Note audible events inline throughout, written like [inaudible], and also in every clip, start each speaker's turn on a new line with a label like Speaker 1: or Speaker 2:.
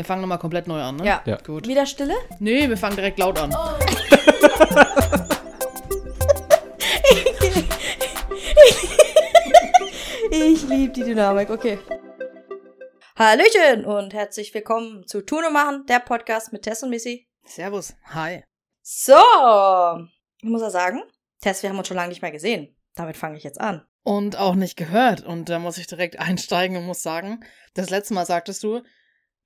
Speaker 1: Wir fangen nochmal komplett neu an, ne?
Speaker 2: Ja.
Speaker 3: Ja.
Speaker 1: Gut.
Speaker 2: Wieder Stille?
Speaker 1: Nee, wir fangen direkt laut an. [laughs]
Speaker 2: Ich liebe die Dynamik, okay. Hallöchen und herzlich willkommen zu Tun und Machen, der Podcast mit Tess und Missy.
Speaker 1: Servus. Hi.
Speaker 2: So, ich muss ja sagen, Tess, wir haben uns schon lange nicht mehr gesehen. Damit fange ich jetzt an.
Speaker 1: Und auch nicht gehört. Und da muss ich direkt [laughs] einsteigen und muss sagen, das letzte Mal sagtest du,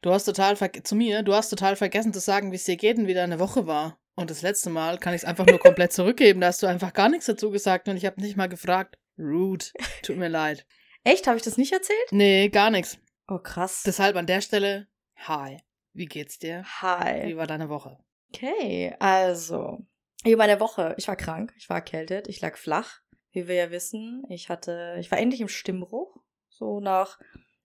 Speaker 1: du hast total zu mir, du hast total vergessen zu sagen, wie es dir geht und wie deine Woche war. Und das letzte Mal kann ich es einfach nur [laughs] komplett zurückgeben. Da hast du einfach gar nichts dazu gesagt und ich habe nicht mal gefragt. Rude. Tut mir leid. [laughs]
Speaker 2: Echt? Habe ich das nicht erzählt?
Speaker 1: Nee, gar nichts.
Speaker 2: Oh, krass.
Speaker 1: Deshalb an der Stelle, hi. Wie geht's dir? Wie
Speaker 2: Hi.
Speaker 1: war deine Woche?
Speaker 2: Okay, also. Über meine Woche. Ich war krank, ich war erkältet, ich lag flach. Wie wir ja wissen, ich hatte, ich war endlich im Stimmbruch. So nach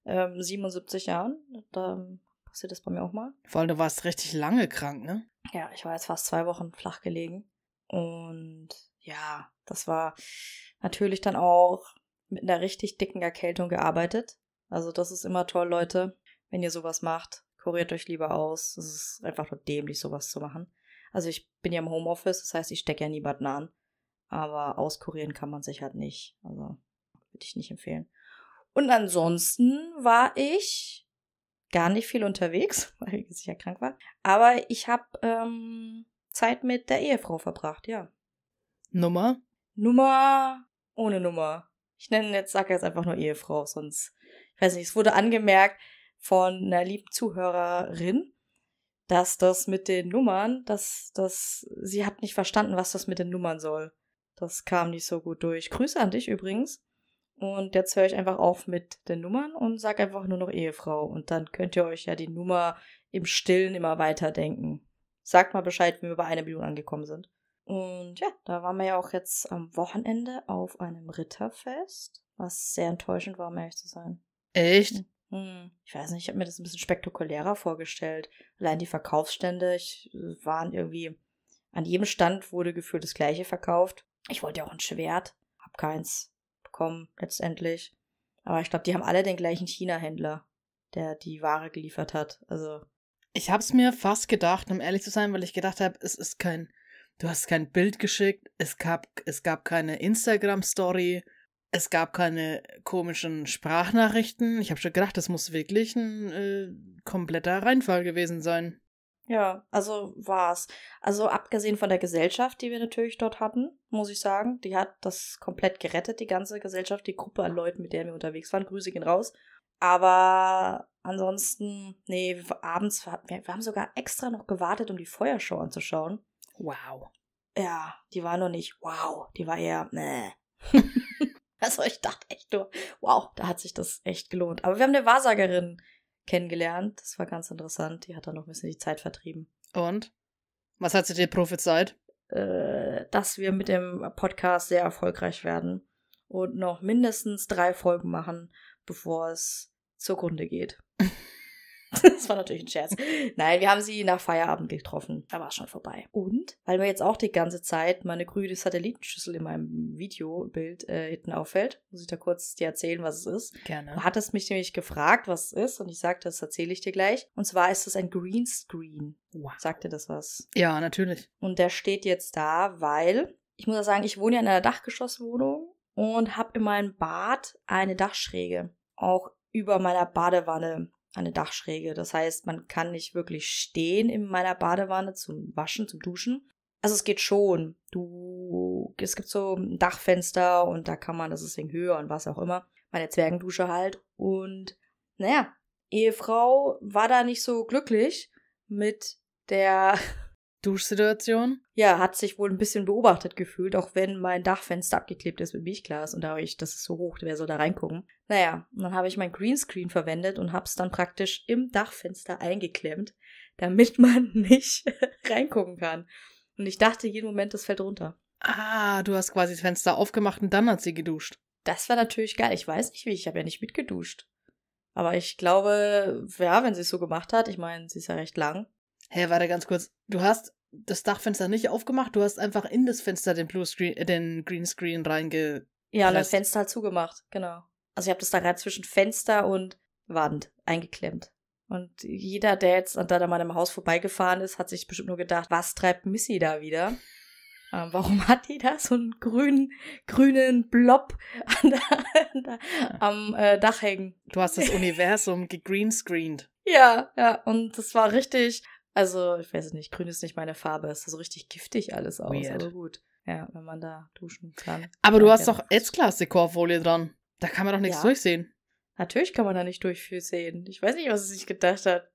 Speaker 2: ähm, 77 Jahren. Da passiert das bei mir auch mal.
Speaker 1: Vor allem, du warst richtig lange krank, ne?
Speaker 2: Ja, ich war jetzt fast zwei Wochen flach gelegen. Und ja, das war natürlich dann auch mit einer richtig dicken Erkältung gearbeitet. Also das ist immer toll, Leute. Wenn ihr sowas macht, kuriert euch lieber aus. Es ist einfach nur dämlich, sowas zu machen. Also ich bin ja im Homeoffice, das heißt, ich stecke ja niemanden an. Aber auskurieren kann man sich halt nicht. Also würde ich nicht empfehlen. Und ansonsten war ich gar nicht viel unterwegs, [laughs] weil ich ja krank war. Aber ich habe ähm, Zeit mit der Ehefrau verbracht, ja.
Speaker 1: Nummer?
Speaker 2: Nummer ohne Nummer. Ich nenne jetzt, sage jetzt einfach nur Ehefrau, sonst, ich weiß nicht, es wurde angemerkt von einer lieben Zuhörerin, dass das mit den Nummern, dass das, sie hat nicht verstanden, was das mit den Nummern soll. Das kam nicht so gut durch. Grüße an dich übrigens. Und jetzt höre ich einfach auf mit den Nummern und sag einfach nur noch Ehefrau. Und dann könnt ihr euch ja die Nummer im Stillen immer weiterdenken. Sagt mal Bescheid, wenn wir bei einer Million angekommen sind. Und ja, da waren wir ja auch jetzt am Wochenende auf einem Ritterfest, was sehr enttäuschend war, um ehrlich zu sein.
Speaker 1: Echt?
Speaker 2: Hm, ich weiß nicht, ich habe mir das ein bisschen spektakulärer vorgestellt. Allein die Verkaufsstände, ich äh, waren irgendwie, an jedem Stand wurde gefühlt das gleiche verkauft. Ich wollte ja auch ein Schwert, hab keins bekommen letztendlich. Aber ich glaube, die haben alle den gleichen China-Händler, der die Ware geliefert hat. Also,
Speaker 1: Ich hab's mir fast gedacht, um ehrlich zu sein, weil ich gedacht habe, es ist kein, du hast kein Bild geschickt, es gab, es gab keine Instagram-Story, es gab keine komischen Sprachnachrichten. Ich habe schon gedacht, das muss wirklich ein äh, kompletter Reinfall gewesen sein.
Speaker 2: Ja, also war's. Also abgesehen von der Gesellschaft, die wir natürlich dort hatten, muss ich sagen, die hat das komplett gerettet, die ganze Gesellschaft, die Gruppe an Leuten, mit der wir unterwegs waren. Grüße gehen raus. Aber ansonsten, nee, abends, wir, wir haben sogar extra noch gewartet, um die Feuershow anzuschauen.
Speaker 1: Wow.
Speaker 2: Ja, die war noch nicht wow, die war eher nee. [laughs] also ich dachte echt nur, wow, da hat sich das echt gelohnt. Aber wir haben eine Wahrsagerin kennengelernt, das war ganz interessant, die hat dann noch ein bisschen die Zeit vertrieben.
Speaker 1: Und? Was hat sie dir prophezeit?
Speaker 2: äh, dass wir mit dem Podcast sehr erfolgreich werden und noch mindestens drei Folgen machen, bevor es zugrunde geht. [laughs] [laughs] Das war natürlich ein Scherz. Nein, wir haben sie nach Feierabend getroffen. Da war es schon vorbei. Und, weil mir jetzt auch die ganze Zeit meine grüne Satellitenschüssel in meinem Videobild äh, hinten auffällt, muss ich da kurz dir erzählen, was es ist.
Speaker 1: Gerne.
Speaker 2: Du hattest mich nämlich gefragt, was es ist, und ich sagte, das erzähle ich dir gleich. Und zwar ist es ein Greenscreen.
Speaker 1: Wow.
Speaker 2: Sagt dir das was?
Speaker 1: Ja, natürlich.
Speaker 2: Und der steht jetzt da, weil, ich muss ja sagen, ich wohne ja in einer Dachgeschosswohnung und habe in meinem Bad eine Dachschräge. Auch über meiner Badewanne eine Dachschräge. Das heißt, man kann nicht wirklich stehen in meiner Badewanne zum Waschen, zum Duschen. Also es geht schon. Du, es gibt so ein Dachfenster und da kann man, das ist wegen Höhe und was auch immer. Meine Zwergendusche halt. Und naja, Ehefrau war da nicht so glücklich mit der
Speaker 1: Duschsituation?
Speaker 2: ja, hat sich wohl ein bisschen beobachtet gefühlt, auch wenn mein Dachfenster abgeklebt ist mit Milchglas und da habe ich, das ist so hoch, wer soll da reingucken? Naja, und dann habe ich mein Greenscreen verwendet und habe es dann praktisch im Dachfenster eingeklemmt, damit [laughs] man nicht [laughs] reingucken kann. Und ich dachte jeden Moment, das fällt runter.
Speaker 1: Ah, du hast quasi das Fenster aufgemacht und dann hat sie geduscht.
Speaker 2: Das war natürlich geil. Ich weiß nicht wie, ich habe ja nicht mitgeduscht. Aber ich glaube, ja, wenn sie es so gemacht hat, ich meine, sie ist ja recht lang.
Speaker 1: Hä, hey, warte ganz kurz. Du hast das Dachfenster nicht aufgemacht, du hast einfach in das Fenster den Blue Screen, äh, den Greenscreen reinge.
Speaker 2: Ja, und das. Fenster halt zugemacht, genau. Also ich habe das da gerade zwischen Fenster und Wand eingeklemmt. Und jeder, der jetzt da an meinem Haus vorbeigefahren ist, hat sich bestimmt nur gedacht, was treibt Missy da wieder? Äh, warum hat die da so einen grünen, grünen Blob an der, an der, am äh, Dach hängen?
Speaker 1: Du hast das Universum gegreenscreened.
Speaker 2: Ja, ja, und das war richtig, also ich weiß es nicht, grün ist nicht meine Farbe, es sah so richtig giftig alles aus,
Speaker 1: Weird.
Speaker 2: aber gut. Ja, wenn man da duschen kann.
Speaker 1: Aber du hast doch Edge-Class-Dekorfolie dran. Da kann man doch nichts
Speaker 2: Ja.
Speaker 1: durchsehen.
Speaker 2: Natürlich kann man da nicht durchsehen. Ich weiß nicht, was sie sich gedacht hat.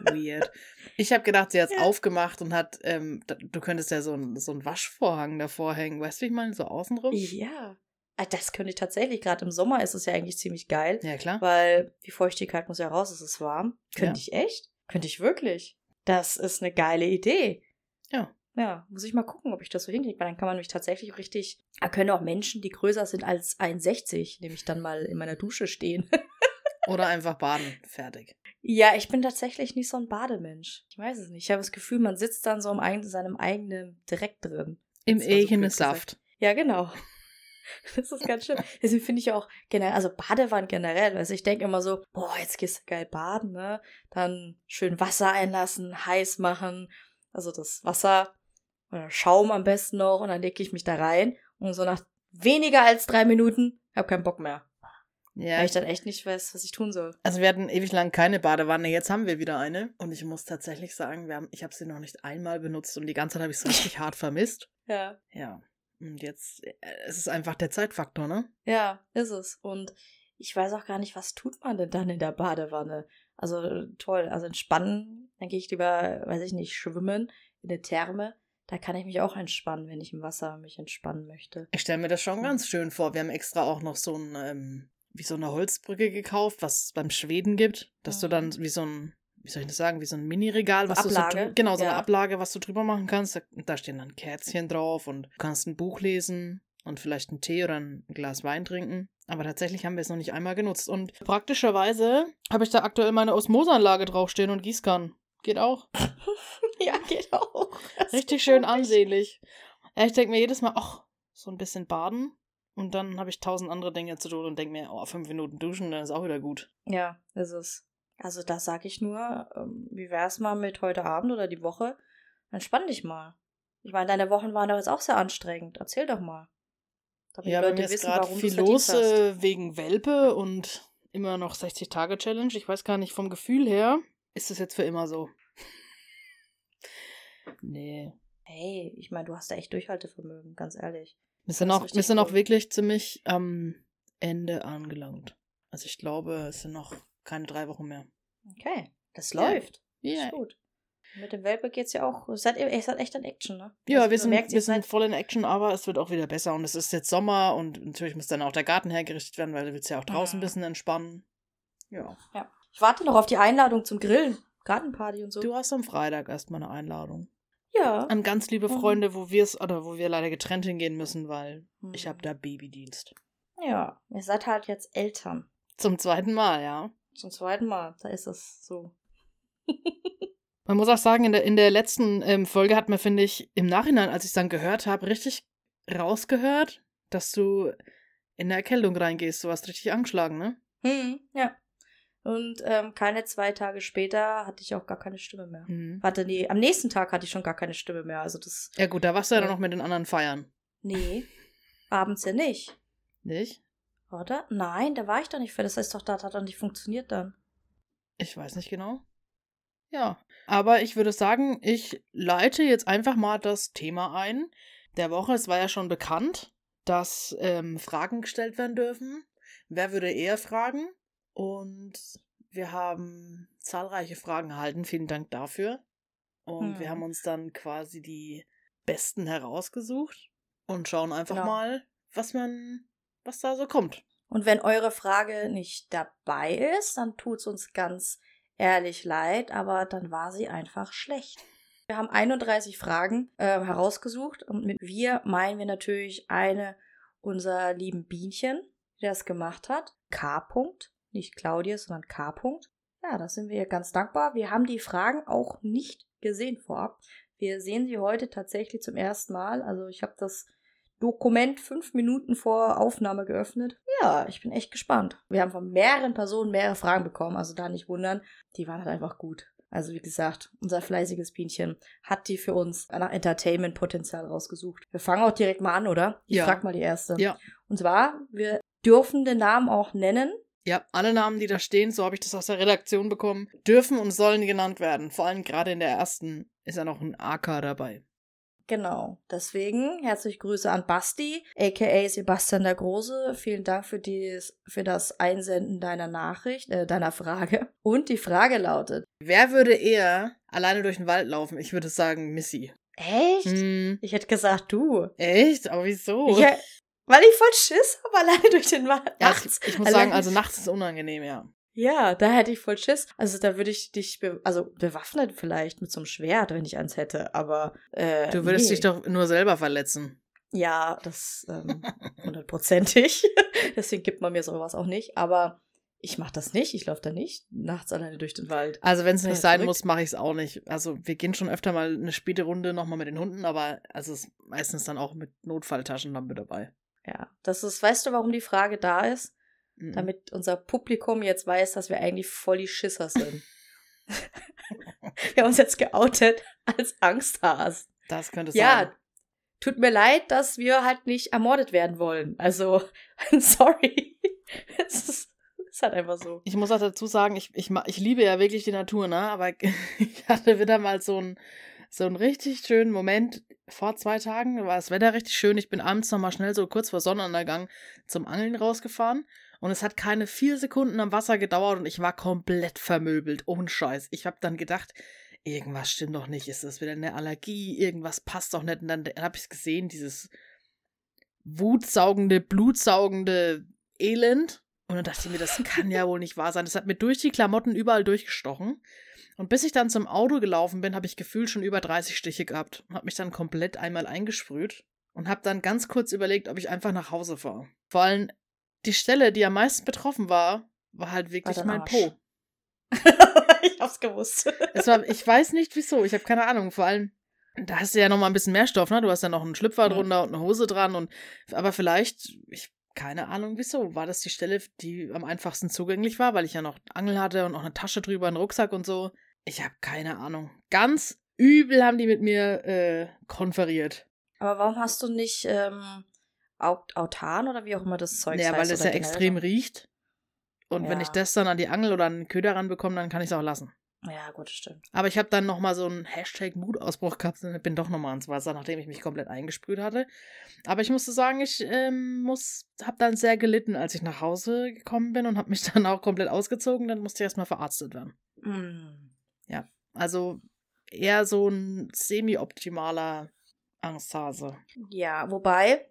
Speaker 1: Weird. Ich habe gedacht, sie hat es
Speaker 2: Ja.
Speaker 1: aufgemacht und hat, ähm, du könntest ja so einen so Waschvorhang davor hängen. Weißt du, wie ich meine? So außenrum?
Speaker 2: Ja. Ah, Das könnte ich tatsächlich, gerade im Sommer ist es ja eigentlich ziemlich geil,
Speaker 1: Ja, klar.
Speaker 2: weil die Feuchtigkeit muss ja raus, es ist warm. Könnte
Speaker 1: Ja.
Speaker 2: ich echt? Könnte ich wirklich. Das ist eine geile Idee.
Speaker 1: Ja.
Speaker 2: Ja, muss ich mal gucken, ob ich das so hinkriege, weil dann kann man mich tatsächlich richtig. Da können auch Menschen, die größer sind als 1,60, nämlich dann mal in meiner Dusche stehen. [laughs]
Speaker 1: Oder einfach baden. Fertig.
Speaker 2: ja, ich bin tatsächlich nicht so ein Bademensch. Ich weiß es nicht. Ich habe das Gefühl, man sitzt dann so im eigen, seinem eigenen Dreck drin.
Speaker 1: Im eigenen. Saft.
Speaker 2: Ja, genau. [laughs] Das ist ganz schön. Deswegen finde ich auch generell, also Badewanne generell, also ich denke immer so, boah, jetzt gehst du geil baden, ne? Dann schön Wasser einlassen, heiß machen, also das Wasser oder Schaum am besten noch und dann lege ich mich da rein und so nach weniger als drei Minuten hab keinen Bock mehr.
Speaker 1: Ja,
Speaker 2: Weil ich dann echt nicht weiß, was ich tun soll.
Speaker 1: Also wir hatten ewig lang keine Badewanne, jetzt haben wir wieder eine. Und ich muss tatsächlich sagen, wir haben, ich habe sie noch nicht einmal benutzt und die ganze Zeit habe ich es richtig [laughs] hart vermisst.
Speaker 2: Ja.
Speaker 1: Ja. Und jetzt, äh, es ist einfach der Zeitfaktor, ne?
Speaker 2: Ja, ist es. Und ich weiß auch gar nicht, was tut man denn dann in der Badewanne? Also toll, also entspannen, dann gehe ich lieber, weiß ich nicht, schwimmen in der Therme. Da kann ich mich auch entspannen, wenn ich im Wasser mich entspannen möchte.
Speaker 1: Ich stelle mir das schon ganz schön vor. Wir haben extra auch noch so ein, ähm, wie so eine Holzbrücke gekauft, was es beim Schweden gibt, dass du
Speaker 2: Mhm.
Speaker 1: dann wie so ein, wie soll ich das sagen, wie so ein Mini-Regal, was du so
Speaker 2: Ablage,
Speaker 1: genau, so eine
Speaker 2: ja.
Speaker 1: Ablage, was du drüber machen kannst. Da, da stehen dann Kätzchen drauf und du kannst ein Buch lesen und vielleicht einen Tee oder ein Glas Wein trinken. Aber tatsächlich haben wir es noch nicht einmal genutzt. Und praktischerweise habe ich da aktuell meine Osmoseanlage draufstehen und Gießkannen. Geht auch. [laughs]
Speaker 2: ja, geht auch. Das
Speaker 1: Richtig schön ansehlich. Ja, ich denke mir jedes Mal, ach, so ein bisschen baden. Und dann habe ich tausend andere Dinge zu tun und denke mir, oh, fünf Minuten duschen, dann ist auch wieder gut.
Speaker 2: Ja, ist es. Also da sage ich nur, ähm, wie wär's mal mit heute Abend oder die Woche? Entspann dich mal. Ich meine, deine Wochen waren doch jetzt auch sehr anstrengend. Erzähl doch mal. Damit
Speaker 1: Ja,
Speaker 2: die
Speaker 1: bei
Speaker 2: Leute
Speaker 1: mir ist
Speaker 2: wissen,
Speaker 1: gerade
Speaker 2: warum
Speaker 1: viel los
Speaker 2: hast.
Speaker 1: äh, wegen Welpe und immer noch 60-Tage-Challenge. Ich weiß gar nicht, vom Gefühl her ist es jetzt für immer so. [laughs] Nee.
Speaker 2: Hey, ich meine, du hast da echt Durchhaltevermögen, ganz ehrlich.
Speaker 1: Wir sind,
Speaker 2: ist
Speaker 1: auch, wir sind auch
Speaker 2: cool.
Speaker 1: wirklich ziemlich am Ende angelangt. Also ich glaube, es sind noch keine drei Wochen mehr.
Speaker 2: Okay, das läuft.
Speaker 1: Ja,
Speaker 2: Ist gut. Mit dem Welpe geht's ja auch. Es hat, es hat echt an Action, ne?
Speaker 1: Ja,
Speaker 2: Also,
Speaker 1: wir sind,
Speaker 2: merkt,
Speaker 1: wir sind voll in Action, aber es wird auch wieder besser. Und es ist jetzt Sommer und natürlich muss dann auch der Garten hergerichtet werden, weil du willst ja auch draußen ein
Speaker 2: Mhm.
Speaker 1: bisschen entspannen. Ja.
Speaker 2: Ja. Ich warte noch auf die Einladung zum Grillen. Gartenparty und so.
Speaker 1: Du hast am Freitag erstmal eine Einladung.
Speaker 2: ja.
Speaker 1: An ganz liebe
Speaker 2: Mhm.
Speaker 1: Freunde, wo wir es, oder wo wir leider getrennt hingehen müssen, weil ich
Speaker 2: Hm.
Speaker 1: habe da Babydienst.
Speaker 2: Ja, ihr seid halt jetzt Eltern.
Speaker 1: Zum zweiten Mal, ja.
Speaker 2: Zum zweiten Mal. Da ist es so.
Speaker 1: Man muss auch sagen, in der, in der letzten ähm, Folge hat man, finde ich, im Nachhinein, als ich es dann gehört habe, richtig rausgehört, dass du in eine Erkältung reingehst. Du warst richtig angeschlagen, ne?
Speaker 2: Hm, ja. Und ähm, keine zwei Tage später hatte ich auch gar keine Stimme mehr.
Speaker 1: Mhm.
Speaker 2: Warte, nee, am nächsten Tag hatte ich schon gar keine Stimme mehr. Also das.
Speaker 1: Ja gut, da warst du ja
Speaker 2: Ja.
Speaker 1: dann noch mit den anderen feiern.
Speaker 2: Nee. Abends ja nicht.
Speaker 1: Nicht?
Speaker 2: Oder? Nein, da war ich doch nicht für. Das heißt doch, das hat doch nicht funktioniert dann.
Speaker 1: Ich weiß nicht genau. Ja, aber ich würde sagen, ich leite jetzt einfach mal das Thema ein der Woche. Es war ja schon bekannt, dass ähm, Fragen gestellt werden dürfen. Wer würde eher fragen? Und wir haben zahlreiche Fragen erhalten. Vielen Dank dafür. Und
Speaker 2: Hm.
Speaker 1: wir haben uns dann quasi die besten herausgesucht und schauen einfach
Speaker 2: Genau.
Speaker 1: mal, was man, was da so kommt.
Speaker 2: Und wenn eure Frage nicht dabei ist, dann tut's uns ganz ehrlich leid, aber dann war sie einfach schlecht. Wir haben 31 Fragen äh, herausgesucht und mit wir meinen wir natürlich eine unserer lieben Bienchen, die das gemacht hat. K. -Punkt. Nicht Claudia, sondern K. -Punkt. Ja, da sind wir ihr ganz dankbar. Wir haben die Fragen auch nicht gesehen vorab. Wir sehen sie heute tatsächlich zum ersten Mal. Also ich habe das Dokument fünf Minuten vor Aufnahme geöffnet. Ja, ich bin echt gespannt. Wir haben von mehreren Personen mehrere Fragen bekommen, also da nicht wundern. Die waren halt einfach gut. Also wie gesagt, unser fleißiges Bienchen hat die für uns nach Entertainment-Potenzial rausgesucht. Wir fangen auch direkt mal an, oder? Ich
Speaker 1: Ja.
Speaker 2: frag mal die erste.
Speaker 1: Ja.
Speaker 2: Und zwar, wir dürfen den Namen auch nennen.
Speaker 1: Ja, alle Namen, die da stehen, so habe ich das aus der Redaktion bekommen, dürfen und sollen genannt werden. Vor allem gerade in der ersten ist ja noch ein AK dabei.
Speaker 2: Genau. Deswegen herzliche Grüße an Basti, aka Sebastian der Große. Vielen Dank für, dies, für das Einsenden deiner Nachricht, äh, deiner Frage. Und die Frage lautet:
Speaker 1: Wer würde eher alleine durch den Wald laufen? Ich würde sagen Missy.
Speaker 2: Echt?
Speaker 1: Hm,
Speaker 2: Ich hätte gesagt, du.
Speaker 1: echt? Aber wieso?
Speaker 2: Ich, hä- weil ich voll Schiss habe, [laughs] alleine durch den Wald.
Speaker 1: ja,
Speaker 2: nachts.
Speaker 1: ich, ich muss
Speaker 2: allein-
Speaker 1: sagen, also nachts ist unangenehm, ja.
Speaker 2: Ja, da hätte ich voll Schiss. Also da würde ich dich, be also bewaffnet vielleicht mit so einem Schwert, wenn ich eins hätte, aber äh,
Speaker 1: Du würdest
Speaker 2: nee.
Speaker 1: dich doch nur selber verletzen.
Speaker 2: Ja, das ähm, [laughs] hundertprozentig. [laughs] Deswegen gibt man mir sowas auch nicht. Aber ich mache das nicht. Ich laufe da nicht nachts alleine durch den Wald.
Speaker 1: Also wenn es nicht sein
Speaker 2: verrückt.
Speaker 1: muss, mache ich es auch nicht. Also wir gehen schon öfter mal eine späte Runde nochmal mit den Hunden, aber also es ist meistens dann auch mit Notfalltaschenlampe dabei.
Speaker 2: Ja, das ist, weißt du, warum die Frage da ist?
Speaker 1: Mhm.
Speaker 2: Damit unser Publikum jetzt weiß, dass wir eigentlich voll die Schisser sind. [laughs] [laughs] wir haben uns jetzt geoutet als Angsthas.
Speaker 1: Das könnte
Speaker 2: Ja,
Speaker 1: sein.
Speaker 2: tut mir leid, dass wir halt nicht ermordet werden wollen. Also, [laughs] sorry. es ist, ist halt einfach so.
Speaker 1: Ich muss auch dazu sagen, ich, ich, ich liebe ja wirklich die Natur, ne? Aber ich hatte wieder mal so einen so einen richtig schönen Moment. Vor zwei Tagen war das Wetter richtig schön. Ich bin abends nochmal schnell so kurz vor Sonnenuntergang zum Angeln rausgefahren. Und es hat keine vier Sekunden am Wasser gedauert und ich war komplett vermöbelt. Ohne Scheiß. Ich habe dann gedacht, irgendwas stimmt doch nicht. Ist das wieder eine Allergie? Irgendwas passt doch nicht. Und dann habe ich es gesehen, dieses wutsaugende, blutsaugende Elend. Und dann dachte ich mir, das kann ja wohl nicht wahr sein. Das hat mir durch die Klamotten überall durchgestochen. Und bis ich dann zum Auto gelaufen bin, habe ich gefühlt schon über 30 Stiche gehabt. Habe mich dann komplett einmal eingesprüht und habe dann ganz kurz überlegt, ob ich einfach nach Hause fahre. Vor allem die Stelle, die am meisten betroffen war, war halt wirklich
Speaker 2: dein
Speaker 1: mein
Speaker 2: Arsch.
Speaker 1: Po. [laughs]
Speaker 2: ich hab's gewusst.
Speaker 1: Es war, ich weiß nicht wieso, ich habe keine Ahnung. Vor allem, da hast du ja noch mal ein bisschen mehr Stoff, ne? Du hast ja noch einen Schlüpfer
Speaker 2: Ja.
Speaker 1: drunter und eine Hose dran und aber vielleicht, ich keine Ahnung wieso, war das die Stelle, die am einfachsten zugänglich war, weil ich ja noch Angel hatte und noch eine Tasche drüber, einen Rucksack und so. Ich habe keine Ahnung. Ganz übel haben die mit mir äh, konferiert.
Speaker 2: Aber warum hast du nicht ähm, Autan oder wie auch immer das Zeug
Speaker 1: Ja, weil
Speaker 2: oder
Speaker 1: ja extrem riecht. Und wenn
Speaker 2: Ja.
Speaker 1: ich das dann an die Angel oder an den Köder ranbekomme, dann kann ich es auch lassen.
Speaker 2: Ja, gut, stimmt.
Speaker 1: Aber ich habe dann nochmal so einen Hashtag-Mutausbruch gehabt und bin doch nochmal ins Wasser, nachdem ich mich komplett eingesprüht hatte. Aber ich musste sagen, ich ähm, muss, habe dann sehr gelitten, als ich nach Hause gekommen bin und habe mich [laughs] dann auch komplett ausgezogen. Dann musste ich erstmal verarztet werden.
Speaker 2: Mm.
Speaker 1: Also eher so ein semi-optimaler Angsthase.
Speaker 2: Ja, wobei,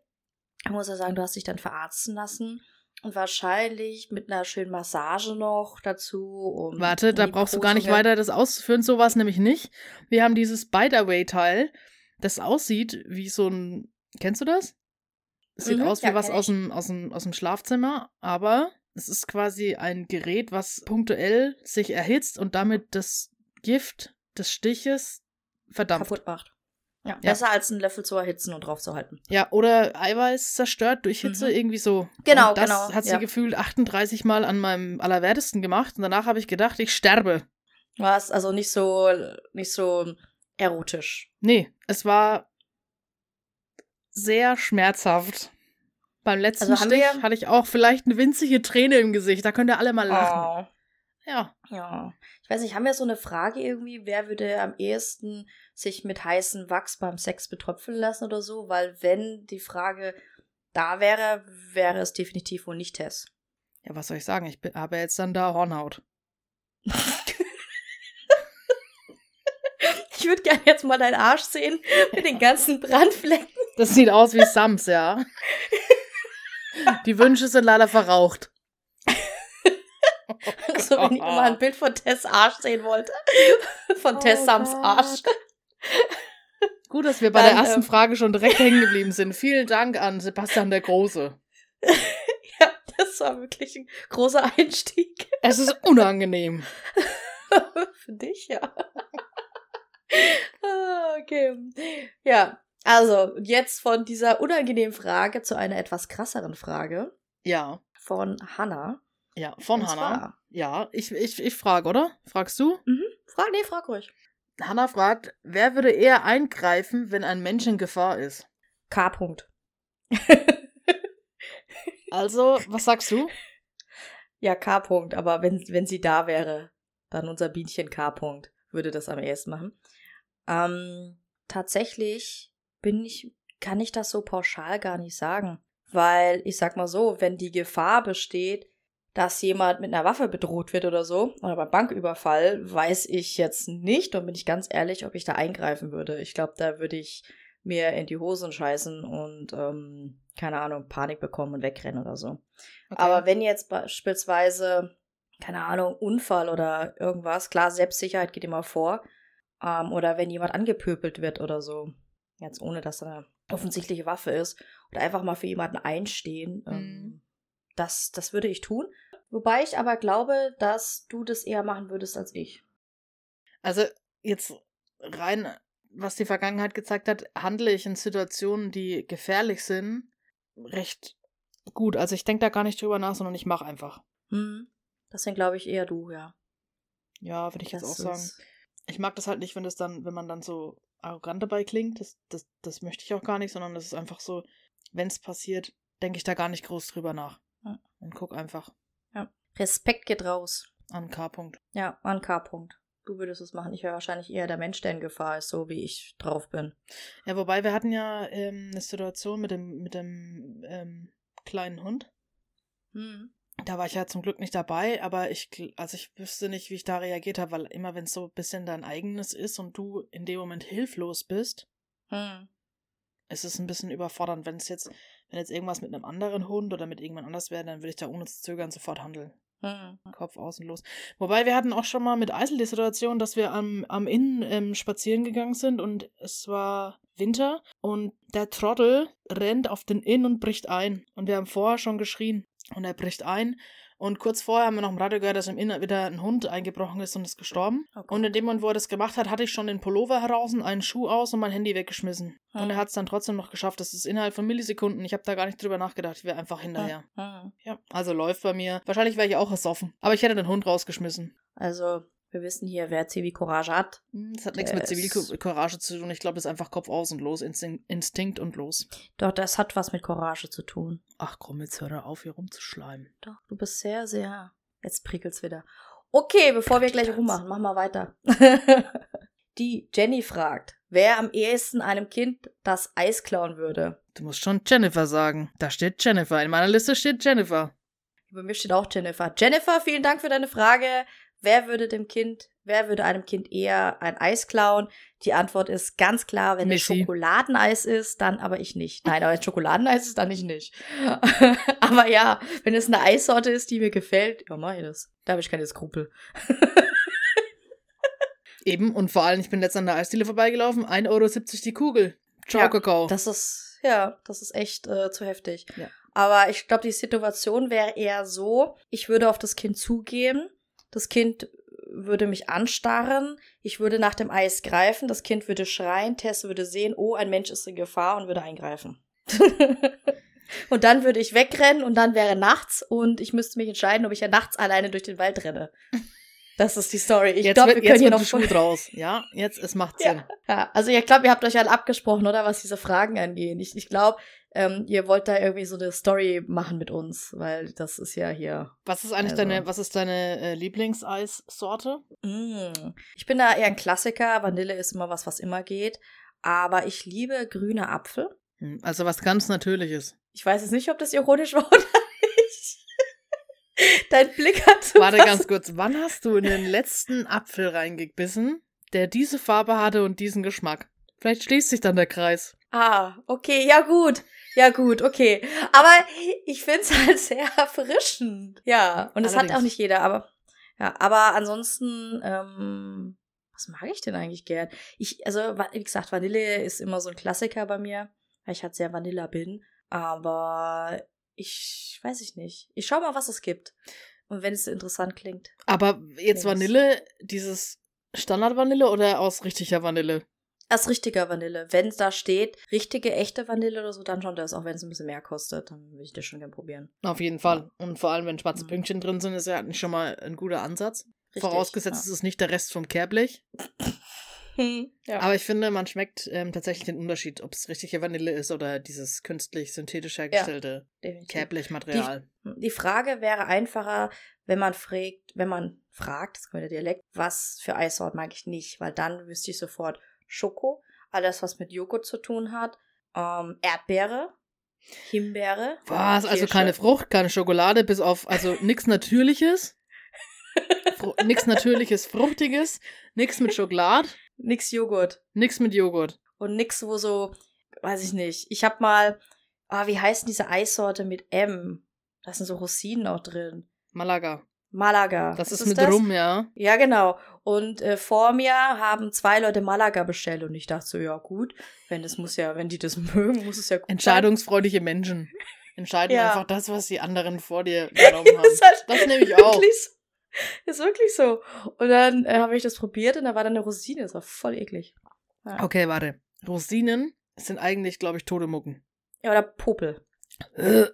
Speaker 2: ich muss ja sagen, du hast dich dann verarzten lassen und wahrscheinlich mit einer schönen Massage noch dazu. Um,
Speaker 1: Warte, da brauchst du gar nicht weiter das auszuführen. So war es nämlich nicht. Wir haben dieses Bite-Away-Teil, das aussieht wie so ein. Kennst du das? Es sieht
Speaker 2: Mhm,
Speaker 1: aus wie
Speaker 2: ja,
Speaker 1: was aus dem, aus, dem, aus dem Schlafzimmer, aber es ist quasi ein Gerät, was punktuell sich erhitzt und damit das Gift des Stiches verdampft.
Speaker 2: kaputt macht. Ja,
Speaker 1: Ja.
Speaker 2: besser als einen Löffel zu erhitzen und drauf zu halten.
Speaker 1: Ja, oder Eiweiß zerstört durch Hitze,
Speaker 2: Mhm.
Speaker 1: irgendwie so.
Speaker 2: Genau,
Speaker 1: und das
Speaker 2: genau,
Speaker 1: hat sie
Speaker 2: ja.
Speaker 1: gefühlt 38 Mal an meinem Allerwertesten gemacht und danach habe ich gedacht, ich sterbe.
Speaker 2: War es also nicht so, nicht so erotisch.
Speaker 1: Nee, es war sehr schmerzhaft. Beim letzten
Speaker 2: Also
Speaker 1: Stich hatte ich auch vielleicht eine winzige Träne im Gesicht. Da könnt ihr alle mal lachen. Ja.
Speaker 2: Ja. Ich weiß nicht, haben wir so eine Frage irgendwie, wer würde am ehesten sich mit heißem Wachs beim Sex betröpfeln lassen oder so? Weil wenn die Frage da wäre, wäre es definitiv wohl nicht Tess.
Speaker 1: Ja, was soll ich sagen? Ich habe jetzt dann da Hornhaut. [laughs]
Speaker 2: Ich würde gerne jetzt mal deinen Arsch sehen mit den ganzen [laughs] Brandflecken.
Speaker 1: Das sieht aus wie Sams, ja. [laughs] Die Wünsche sind leider verraucht. [laughs]
Speaker 2: Also wenn ich mal ein [laughs] Bild von Tess Arsch sehen wollte. [laughs] Von
Speaker 1: Oh
Speaker 2: Tess Sams
Speaker 1: Gott.
Speaker 2: Arsch.
Speaker 1: Gut, dass wir bei
Speaker 2: Dann,
Speaker 1: der ersten
Speaker 2: ähm,
Speaker 1: Frage schon direkt hängen geblieben sind. Vielen Dank an Sebastian der Große.
Speaker 2: Ja, das war wirklich ein großer Einstieg.
Speaker 1: Es ist unangenehm.
Speaker 2: Für dich, ja. Ah, okay. Ja, Also, jetzt von dieser unangenehmen Frage zu einer etwas krasseren Frage
Speaker 1: Ja.
Speaker 2: von Hannah.
Speaker 1: Ja, von
Speaker 2: Und
Speaker 1: Hannah.
Speaker 2: zwar-
Speaker 1: Ja, ich, ich, ich frage, oder? Fragst du?
Speaker 2: Mhm. Frag, nee, frag ruhig.
Speaker 1: Hannah fragt, wer würde eher eingreifen, wenn ein Mensch in Gefahr ist?
Speaker 2: K. -Punkt.
Speaker 1: Also, was sagst du?
Speaker 2: ja, K. -Punkt. Aber wenn, wenn sie da wäre, dann unser Bienchen K. -Punkt würde das am ehesten machen. Ähm, tatsächlich bin ich, kann ich das so pauschal gar nicht sagen. Weil ich sag mal so, wenn die Gefahr besteht, dass jemand mit einer Waffe bedroht wird oder so, oder beim Banküberfall, weiß ich jetzt nicht und bin ich ganz ehrlich, ob ich da eingreifen würde. Ich glaube, da würde ich mir in die Hosen scheißen und, ähm, keine Ahnung, Panik bekommen und wegrennen oder so.
Speaker 1: Okay.
Speaker 2: Aber wenn jetzt beispielsweise, keine Ahnung, Unfall oder irgendwas, klar, Selbstsicherheit geht immer vor. Ähm, oder wenn jemand angepöbelt wird oder so, jetzt ohne dass da eine offensichtliche Waffe ist, oder einfach mal für jemanden einstehen, ähm,
Speaker 1: Mhm.
Speaker 2: das, das würde ich tun. Wobei ich aber glaube, dass du das eher machen würdest als ich.
Speaker 1: Also jetzt rein, was die Vergangenheit gezeigt hat, handle ich in Situationen, die gefährlich sind, recht gut. Also ich denke da gar nicht drüber nach, sondern ich mache einfach.
Speaker 2: Hm. Deswegen glaube ich eher du, ja.
Speaker 1: Ja, würde ich jetzt
Speaker 2: Das
Speaker 1: auch sagen. Ich mag das halt nicht, wenn das dann, wenn man dann so arrogant dabei klingt. Das, das, das möchte ich auch gar nicht, sondern das ist einfach so, wenn es passiert, denke ich da gar nicht groß drüber nach.
Speaker 2: Ja.
Speaker 1: Und guck einfach
Speaker 2: Respekt geht raus.
Speaker 1: an K-Punkt.
Speaker 2: Ja, an K-Punkt. Du würdest es machen. Ich wäre wahrscheinlich eher der Mensch, der in Gefahr ist, so wie ich drauf bin.
Speaker 1: Ja, wobei wir hatten ja ähm, eine Situation mit dem, mit dem ähm, kleinen Hund.
Speaker 2: Hm.
Speaker 1: Da war ich ja zum Glück nicht dabei, aber ich, also ich wüsste nicht, wie ich da reagiert habe, weil immer wenn es so ein bisschen dein eigenes ist und du in dem Moment hilflos bist,
Speaker 2: Hm.
Speaker 1: ist es ein bisschen überfordernd. Wenn es jetzt, wenn jetzt irgendwas mit einem anderen Hund oder mit irgendwann anders wäre, dann würde ich da ohne zu zögern sofort handeln.
Speaker 2: Hm.
Speaker 1: Kopf außen los. Wobei wir hatten auch schon mal mit Eisel die Situation, dass wir am, am Inn ähm, spazieren gegangen sind und es war Winter und der Trottel rennt auf den Inn und bricht ein. Und wir haben vorher schon geschrien und er bricht ein. Und kurz vorher haben wir noch im Radio gehört, dass im Inn wieder ein Hund eingebrochen ist und ist gestorben.
Speaker 2: Okay.
Speaker 1: Und in dem Moment, wo er das gemacht hat, hatte ich schon den Pullover heraus, einen Schuh aus und mein Handy weggeschmissen.
Speaker 2: Hm.
Speaker 1: Und er hat es dann trotzdem noch geschafft. Das ist innerhalb von Millisekunden. Ich habe da gar nicht drüber nachgedacht. Ich wäre einfach hinterher.
Speaker 2: Hm.
Speaker 1: Ja, also läuft bei mir. Wahrscheinlich wäre ich auch ersoffen. Aber ich hätte den Hund rausgeschmissen.
Speaker 2: Also, wir wissen hier, wer Zivilcourage hat.
Speaker 1: Hm, Das hat nichts mit Zivilcourage zu tun. Ich glaube, das ist einfach Kopf aus und los. Instinkt, Instinkt und los.
Speaker 2: Doch, das hat was mit Courage zu tun.
Speaker 1: Ach komm, jetzt hör auf, hier rumzuschleimen.
Speaker 2: Doch, du bist sehr, sehr. Jetzt prickelt's wieder. Okay, bevor wir gleich rummachen, machen wir weiter. [laughs] Die Jenny fragt, wer am ehesten einem Kind das Eis klauen würde.
Speaker 1: Du musst schon Jennifer sagen. Da steht Jennifer. In meiner Liste steht Jennifer.
Speaker 2: Bei mir steht auch Jennifer. Jennifer, vielen Dank für deine Frage. Wer würde dem Kind, wer würde einem Kind eher ein Eis klauen? Die Antwort ist ganz klar, wenn es
Speaker 1: Missy.
Speaker 2: Schokoladeneis ist, dann aber ich nicht. Nein, aber wenn es [laughs] Schokoladeneis ist, dann ich nicht. [laughs] aber ja, wenn es eine Eissorte ist, die mir gefällt, ja, mach ich das. Da habe ich keine Skrupel. [laughs]
Speaker 1: Eben, und vor allem, ich bin letztens an der Eisdiele vorbeigelaufen. 1,70 Euro die Kugel. Ciao,
Speaker 2: Ja,
Speaker 1: Kakao.
Speaker 2: Das ist, ja, das ist echt äh, zu heftig.
Speaker 1: Ja.
Speaker 2: Aber ich glaube, die Situation wäre eher so, ich würde auf das Kind zugehen, das Kind würde mich anstarren, ich würde nach dem Eis greifen, das Kind würde schreien, Tess würde sehen, oh, ein Mensch ist in Gefahr und würde eingreifen. [laughs] und dann würde ich wegrennen und dann wäre nachts und ich müsste mich entscheiden, ob ich ja nachts alleine durch den Wald renne. Das ist die Story. Ich glaube, wir können
Speaker 1: jetzt
Speaker 2: hier noch
Speaker 1: Schuh draus. Ja, jetzt, es macht
Speaker 2: Ja.
Speaker 1: Sinn.
Speaker 2: Ja, also ich glaube, ihr habt euch alle abgesprochen, oder was diese Fragen angehen. Ich, ich glaube, ähm, ihr wollt da irgendwie so eine Story machen mit uns, weil das ist ja hier.
Speaker 1: Was ist eigentlich
Speaker 2: Also.
Speaker 1: deine, was ist deine äh, Lieblingseissorte?
Speaker 2: Mm. Ich bin da eher ein Klassiker. Vanille ist immer was, was immer geht. Aber ich liebe grüne Apfel.
Speaker 1: Hm, Also was ganz Natürliches.
Speaker 2: Ich weiß jetzt nicht, ob das ironisch war oder [laughs] nicht. [laughs] Dein Blick hat so
Speaker 1: Warte ganz kurz, wann hast du in den letzten Apfel reingebissen, der diese Farbe hatte und diesen Geschmack? Vielleicht schließt sich dann der Kreis.
Speaker 2: Ah, okay, ja gut. Ja gut, okay. Aber ich find's halt sehr erfrischend. Ja, und das hat
Speaker 1: Allerdings.
Speaker 2: auch nicht jeder, aber ja, aber ansonsten ähm, was mag ich denn eigentlich gern? Ich also wie gesagt, Vanille ist immer so ein Klassiker bei mir, weil ich halt sehr Vanilla bin, aber ich weiß ich nicht. Ich schau mal, was es gibt. Und wenn es interessant klingt.
Speaker 1: Aber jetzt
Speaker 2: Links.
Speaker 1: Vanille, dieses Standard-Vanille oder aus richtiger Vanille?
Speaker 2: Erst richtiger Vanille. Wenn da steht, richtige, echte Vanille oder so, dann schon das. Auch wenn es ein bisschen mehr kostet, dann will ich das schon gerne probieren.
Speaker 1: Auf jeden Fall. Und vor allem, wenn schwarze
Speaker 2: Mhm.
Speaker 1: Pünktchen drin sind, ist ja eigentlich schon mal ein guter Ansatz.
Speaker 2: Richtig,
Speaker 1: Vorausgesetzt,
Speaker 2: ja.
Speaker 1: es ist nicht der Rest vom Kehrblech.
Speaker 2: Hm, ja.
Speaker 1: Aber ich finde, man schmeckt ähm, tatsächlich den Unterschied, ob es richtige Vanille ist oder dieses künstlich synthetisch hergestellte
Speaker 2: definitiv.
Speaker 1: Kehrblechmaterial.
Speaker 2: Die Frage wäre einfacher, wenn man fragt, wenn man fragt, das ist der Dialekt, was für Eissorten mag ich nicht, weil dann wüsste ich sofort Schoko, alles was mit Joghurt zu tun hat, ähm, Erdbeere, Himbeere.
Speaker 1: Was? Also
Speaker 2: Kirsche.
Speaker 1: keine Frucht, keine Schokolade, bis auf, also nichts Natürliches. [laughs] Nix Natürliches, Fruchtiges, nix mit Schokolade,
Speaker 2: Nix Joghurt
Speaker 1: nix mit Joghurt.
Speaker 2: und nix wo so, weiß ich nicht. Ich hab mal, ah, wie heißt denn diese Eissorte mit M? Da sind so Rosinen auch drin.
Speaker 1: Malaga.
Speaker 2: Malaga.
Speaker 1: Das
Speaker 2: Was
Speaker 1: ist mit Rum, ja.
Speaker 2: Ja, genau. Und äh, vor mir haben zwei Leute Malaga bestellt und ich dachte so, ja gut, wenn es muss ja, wenn die das [laughs] mögen, muss es ja gut
Speaker 1: Entscheidungsfreudige Menschen. [laughs] Entscheiden
Speaker 2: Ja.
Speaker 1: einfach das, was die anderen vor dir [laughs] genommen
Speaker 2: sein.
Speaker 1: haben.
Speaker 2: ist halt
Speaker 1: Das nehme ich auch. [laughs]
Speaker 2: Ist wirklich so. Und dann äh, habe ich das probiert und da war dann eine Rosine, das war voll eklig. Ja,
Speaker 1: Okay, warte. Rosinen sind eigentlich, glaube ich, tote Mucken.
Speaker 2: ja oder Popel.
Speaker 1: Äh,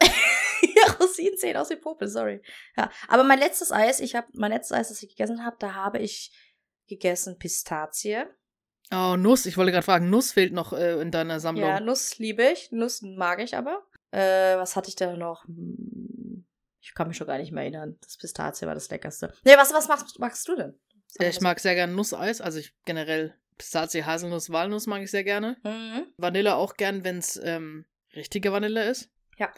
Speaker 1: [laughs]
Speaker 2: ja, Rosinen sehen aus wie Popel, sorry. Ja, aber mein letztes Eis, ich habe mein letztes Eis, das ich gegessen habe, da habe ich gegessen Pistazie.
Speaker 1: Oh, Nuss. Ich wollte gerade fragen, Nuss fehlt noch äh, in deiner Sammlung.
Speaker 2: Ja, Nuss liebe ich. Nuss mag ich aber. Äh, was hatte ich da noch? Hm, Ich kann mich schon gar nicht mehr erinnern. Das Pistazie war das leckerste. Nee, was, was magst, magst du denn?
Speaker 1: Ja,
Speaker 2: mal
Speaker 1: ich mag sehr gerne Nusseis. Also ich generell Pistazie, Haselnuss, Walnuss mag ich sehr gerne.
Speaker 2: Mhm.
Speaker 1: Vanille auch gern, wenn es ähm, richtige Vanille ist.
Speaker 2: Ja.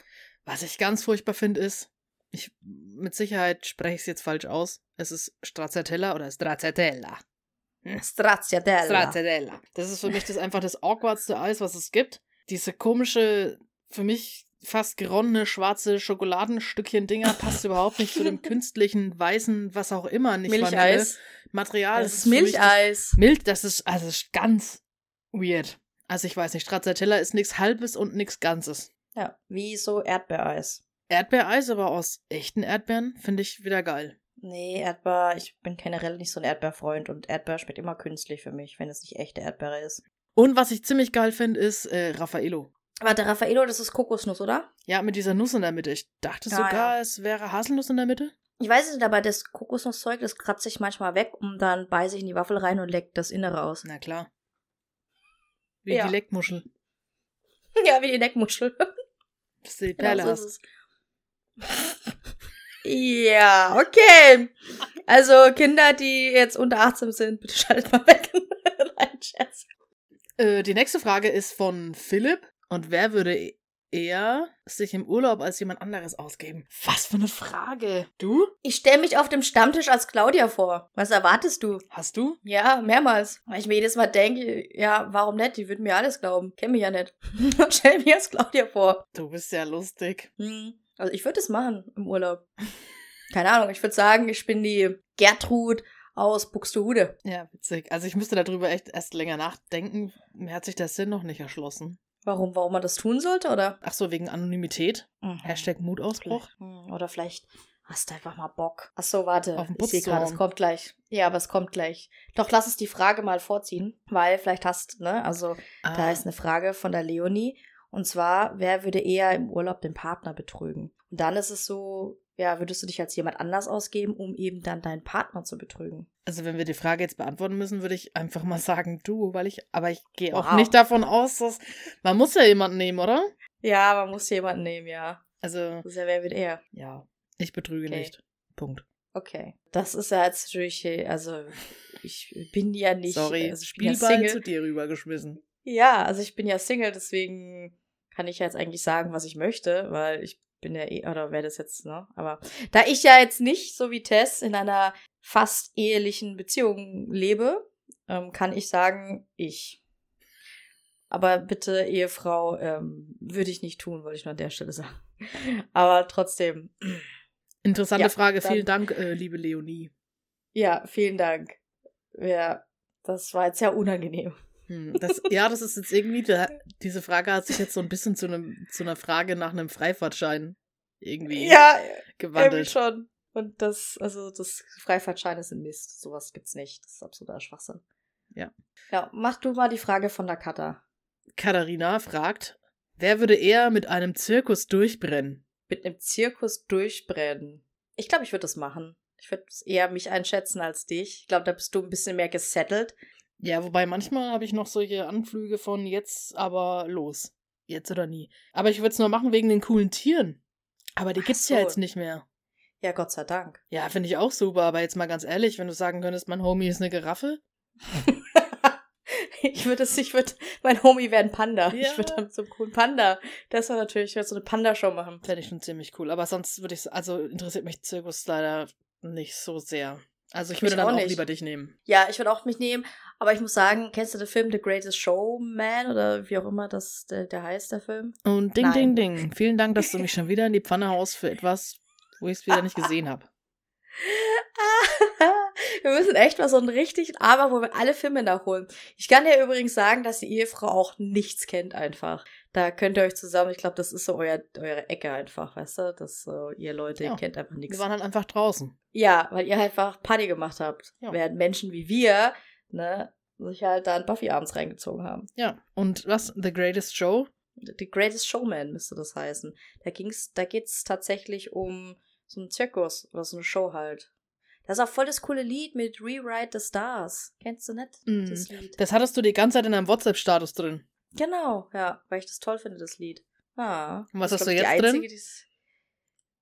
Speaker 1: Was ich ganz furchtbar finde, ist, ich mit Sicherheit spreche ich es jetzt falsch aus. Es ist Stracciatella oder Stracciatella.
Speaker 2: Stracciatella.
Speaker 1: Stracciatella. Das ist für mich das einfach das awkwardste Eis, was es gibt. Diese komische, für mich fast geronnene schwarze Schokoladenstückchen-Dinger passt [laughs] überhaupt nicht zu dem künstlichen, weißen, was auch immer, nicht Vanille.
Speaker 2: Milcheis.
Speaker 1: Material.
Speaker 2: Das ist
Speaker 1: für mich
Speaker 2: Milcheis.
Speaker 1: Das, Mild, das ist, also das ist ganz weird. Also ich weiß nicht, Stracciatella ist nichts Halbes und nichts Ganzes.
Speaker 2: Ja, wie so Erdbeereis.
Speaker 1: Erdbeereis, aber aus echten Erdbeeren, finde ich wieder geil.
Speaker 2: Nee, Erdbeer, ich bin generell nicht so ein Erdbeerfreund und Erdbeer schmeckt immer künstlich für mich, wenn es nicht echte Erdbeere ist.
Speaker 1: Und was ich ziemlich geil finde, ist äh, Raffaello.
Speaker 2: Warte, Raffaello, das ist Kokosnuss, oder?
Speaker 1: Ja, mit dieser Nuss in der Mitte. Ich dachte
Speaker 2: Ja,
Speaker 1: sogar,
Speaker 2: ja.
Speaker 1: es wäre Haselnuss in der Mitte.
Speaker 2: Ich weiß es nicht, aber das Kokosnusszeug, das kratze ich manchmal weg und dann beiße ich in die Waffel rein und leck das Innere aus.
Speaker 1: Na klar. Wie
Speaker 2: Ja.
Speaker 1: die Leckmuschel. [laughs]
Speaker 2: Ja, wie die Neckmuschel.
Speaker 1: Dass du die
Speaker 2: Genau
Speaker 1: Perle
Speaker 2: so ist es. [laughs] Ja, okay. Also Kinder, die jetzt unter 18 sind, bitte schaltet mal weg. [laughs] Nein, Scherz.
Speaker 1: Äh, die nächste Frage ist von Philipp. Und wer würde eher sich im Urlaub als jemand anderes ausgeben? Was für eine Frage. Du?
Speaker 2: Ich stelle mich auf dem Stammtisch als Claudia vor. Was erwartest du?
Speaker 1: Hast du?
Speaker 2: Ja, mehrmals. Weil ich mir jedes Mal denke, ja, warum nicht? Die würden mir alles glauben. Kenn mich ja nicht. [laughs] stell mich als Claudia vor.
Speaker 1: Du bist ja lustig.
Speaker 2: Hm. Also ich würde es machen im Urlaub. [laughs] Keine Ahnung, ich würde sagen, ich bin die Gertrud aus Buxtehude.
Speaker 1: Ja, witzig. Also ich müsste darüber echt erst länger nachdenken. Mir hat sich der Sinn noch nicht erschlossen.
Speaker 2: Warum, warum man das tun sollte, oder?
Speaker 1: Ach so, wegen Anonymität.
Speaker 2: Mhm.
Speaker 1: Hashtag Mutausbruch.
Speaker 2: Vielleicht. Hm, Oder vielleicht hast du einfach mal Bock. Ach so, warte.
Speaker 1: Auf den
Speaker 2: ich sehe gerade, es kommt gleich. Ja, aber es kommt gleich. Doch lass uns die Frage mal vorziehen, weil vielleicht hast, ne, also da
Speaker 1: Ah,
Speaker 2: ist eine Frage von der Leonie. Und zwar, wer würde eher im Urlaub den Partner betrügen? Und dann ist es so, ja, würdest du dich als jemand anders ausgeben, um eben dann deinen Partner zu betrügen?
Speaker 1: Also wenn wir die Frage jetzt beantworten müssen, würde ich einfach mal sagen du, weil ich, aber ich gehe auch
Speaker 2: Wow.
Speaker 1: nicht davon aus, dass man muss ja jemanden nehmen, oder?
Speaker 2: Ja, man muss jemanden nehmen, ja.
Speaker 1: Also
Speaker 2: Das ist ja, wer wird er?
Speaker 1: ja, ich betrüge
Speaker 2: Okay.
Speaker 1: nicht. Punkt.
Speaker 2: Okay. Das ist ja jetzt natürlich, also ich bin ja nicht,
Speaker 1: Sorry,
Speaker 2: also ich bin ja
Speaker 1: Spielball
Speaker 2: Single.
Speaker 1: zu dir rübergeschmissen.
Speaker 2: Ja, also ich bin ja Single, deswegen kann ich ja jetzt eigentlich sagen, was ich möchte, weil ich bin ja eh, oder wäre das jetzt, ne? Aber da ich ja jetzt nicht, so wie Tess, in einer fast ehelichen Beziehung lebe, ähm, kann ich sagen, ich. Aber bitte, Ehefrau, ähm, würde ich nicht tun, wollte ich nur an der Stelle sagen. [laughs] Aber trotzdem,
Speaker 1: Interessante
Speaker 2: Ja,
Speaker 1: Frage.
Speaker 2: dann-
Speaker 1: Vielen Dank, äh, liebe Leonie.
Speaker 2: ja, vielen Dank. Ja, das war jetzt sehr unangenehm.
Speaker 1: Hm, das, ja, das ist jetzt irgendwie, da, diese Frage hat sich jetzt so ein bisschen zu, einem, zu einer Frage nach einem Freifahrtschein irgendwie
Speaker 2: Ja, irgendwie
Speaker 1: gewandelt.
Speaker 2: schon. Und das, also das Freifahrtscheine sind Mist. Sowas gibt's nicht. Das ist absoluter Schwachsinn.
Speaker 1: Ja.
Speaker 2: Ja, mach du mal die Frage von der Kata.
Speaker 1: Katharina fragt, wer würde eher mit einem Zirkus durchbrennen?
Speaker 2: Mit einem Zirkus durchbrennen. Ich glaube, ich würde das machen. Ich würde eher mich einschätzen als dich. Ich glaube, da bist du ein bisschen mehr gesettelt.
Speaker 1: Ja, wobei manchmal habe ich noch solche Anflüge von jetzt aber los. Jetzt oder nie. Aber ich würde es nur machen wegen den coolen Tieren. Aber die
Speaker 2: Ach
Speaker 1: gibt's ja
Speaker 2: so.
Speaker 1: jetzt nicht mehr.
Speaker 2: Ja, Gott sei Dank.
Speaker 1: Ja, finde ich auch super, aber jetzt mal ganz ehrlich, wenn du sagen könntest, mein Homie ist eine Giraffe. [laughs]
Speaker 2: ich würde es, ich würde, mein Homie wäre ein Panda.
Speaker 1: Ja.
Speaker 2: Ich würde dann so einen coolen Panda. Das war natürlich, ich würde so eine Panda-Show machen.
Speaker 1: Fände ich schon ziemlich cool. Aber sonst würde ich, also interessiert mich Zirkus leider nicht so sehr. Also ich würde dann
Speaker 2: auch
Speaker 1: auch, lieber dich nehmen.
Speaker 2: Ja, ich würde auch mich nehmen, aber ich muss sagen, kennst du den Film The Greatest Showman oder wie auch immer das der, der heißt, der Film?
Speaker 1: Und ding,
Speaker 2: Nein.
Speaker 1: ding, ding. [laughs] Vielen Dank, dass du mich schon wieder in die Pfanne haust für etwas, wo ich es wieder nicht gesehen habe. [laughs]
Speaker 2: wir müssen echt mal so einen richtigen Aber, wo wir alle Filme nachholen. Ich kann dir übrigens sagen, dass die Ehefrau auch nichts kennt einfach. Da könnt ihr euch zusammen, ich glaube, das ist so euer, eure Ecke einfach, weißt du? Das so, ihr Leute,
Speaker 1: Ja.
Speaker 2: ihr kennt einfach
Speaker 1: Wir
Speaker 2: nichts.
Speaker 1: waren halt einfach draußen.
Speaker 2: Ja, weil ihr halt einfach Party gemacht habt.
Speaker 1: Ja.
Speaker 2: Während Menschen wie wir, ne, sich halt da ein Buffy abends reingezogen haben.
Speaker 1: Ja. Und was? The Greatest Show?
Speaker 2: The Greatest Showman müsste das heißen. Da ging's, da geht's tatsächlich um so einen Zirkus oder so eine Show halt. Das ist auch voll das coole Lied mit Rewrite the Stars. Kennst du nicht?
Speaker 1: Mm.
Speaker 2: Das Lied.
Speaker 1: Das hattest du die ganze Zeit in deinem WhatsApp-Status drin.
Speaker 2: Genau, ja, weil ich das toll finde, das Lied. Ah.
Speaker 1: Und was hast du jetzt drin?
Speaker 2: einzige, die's-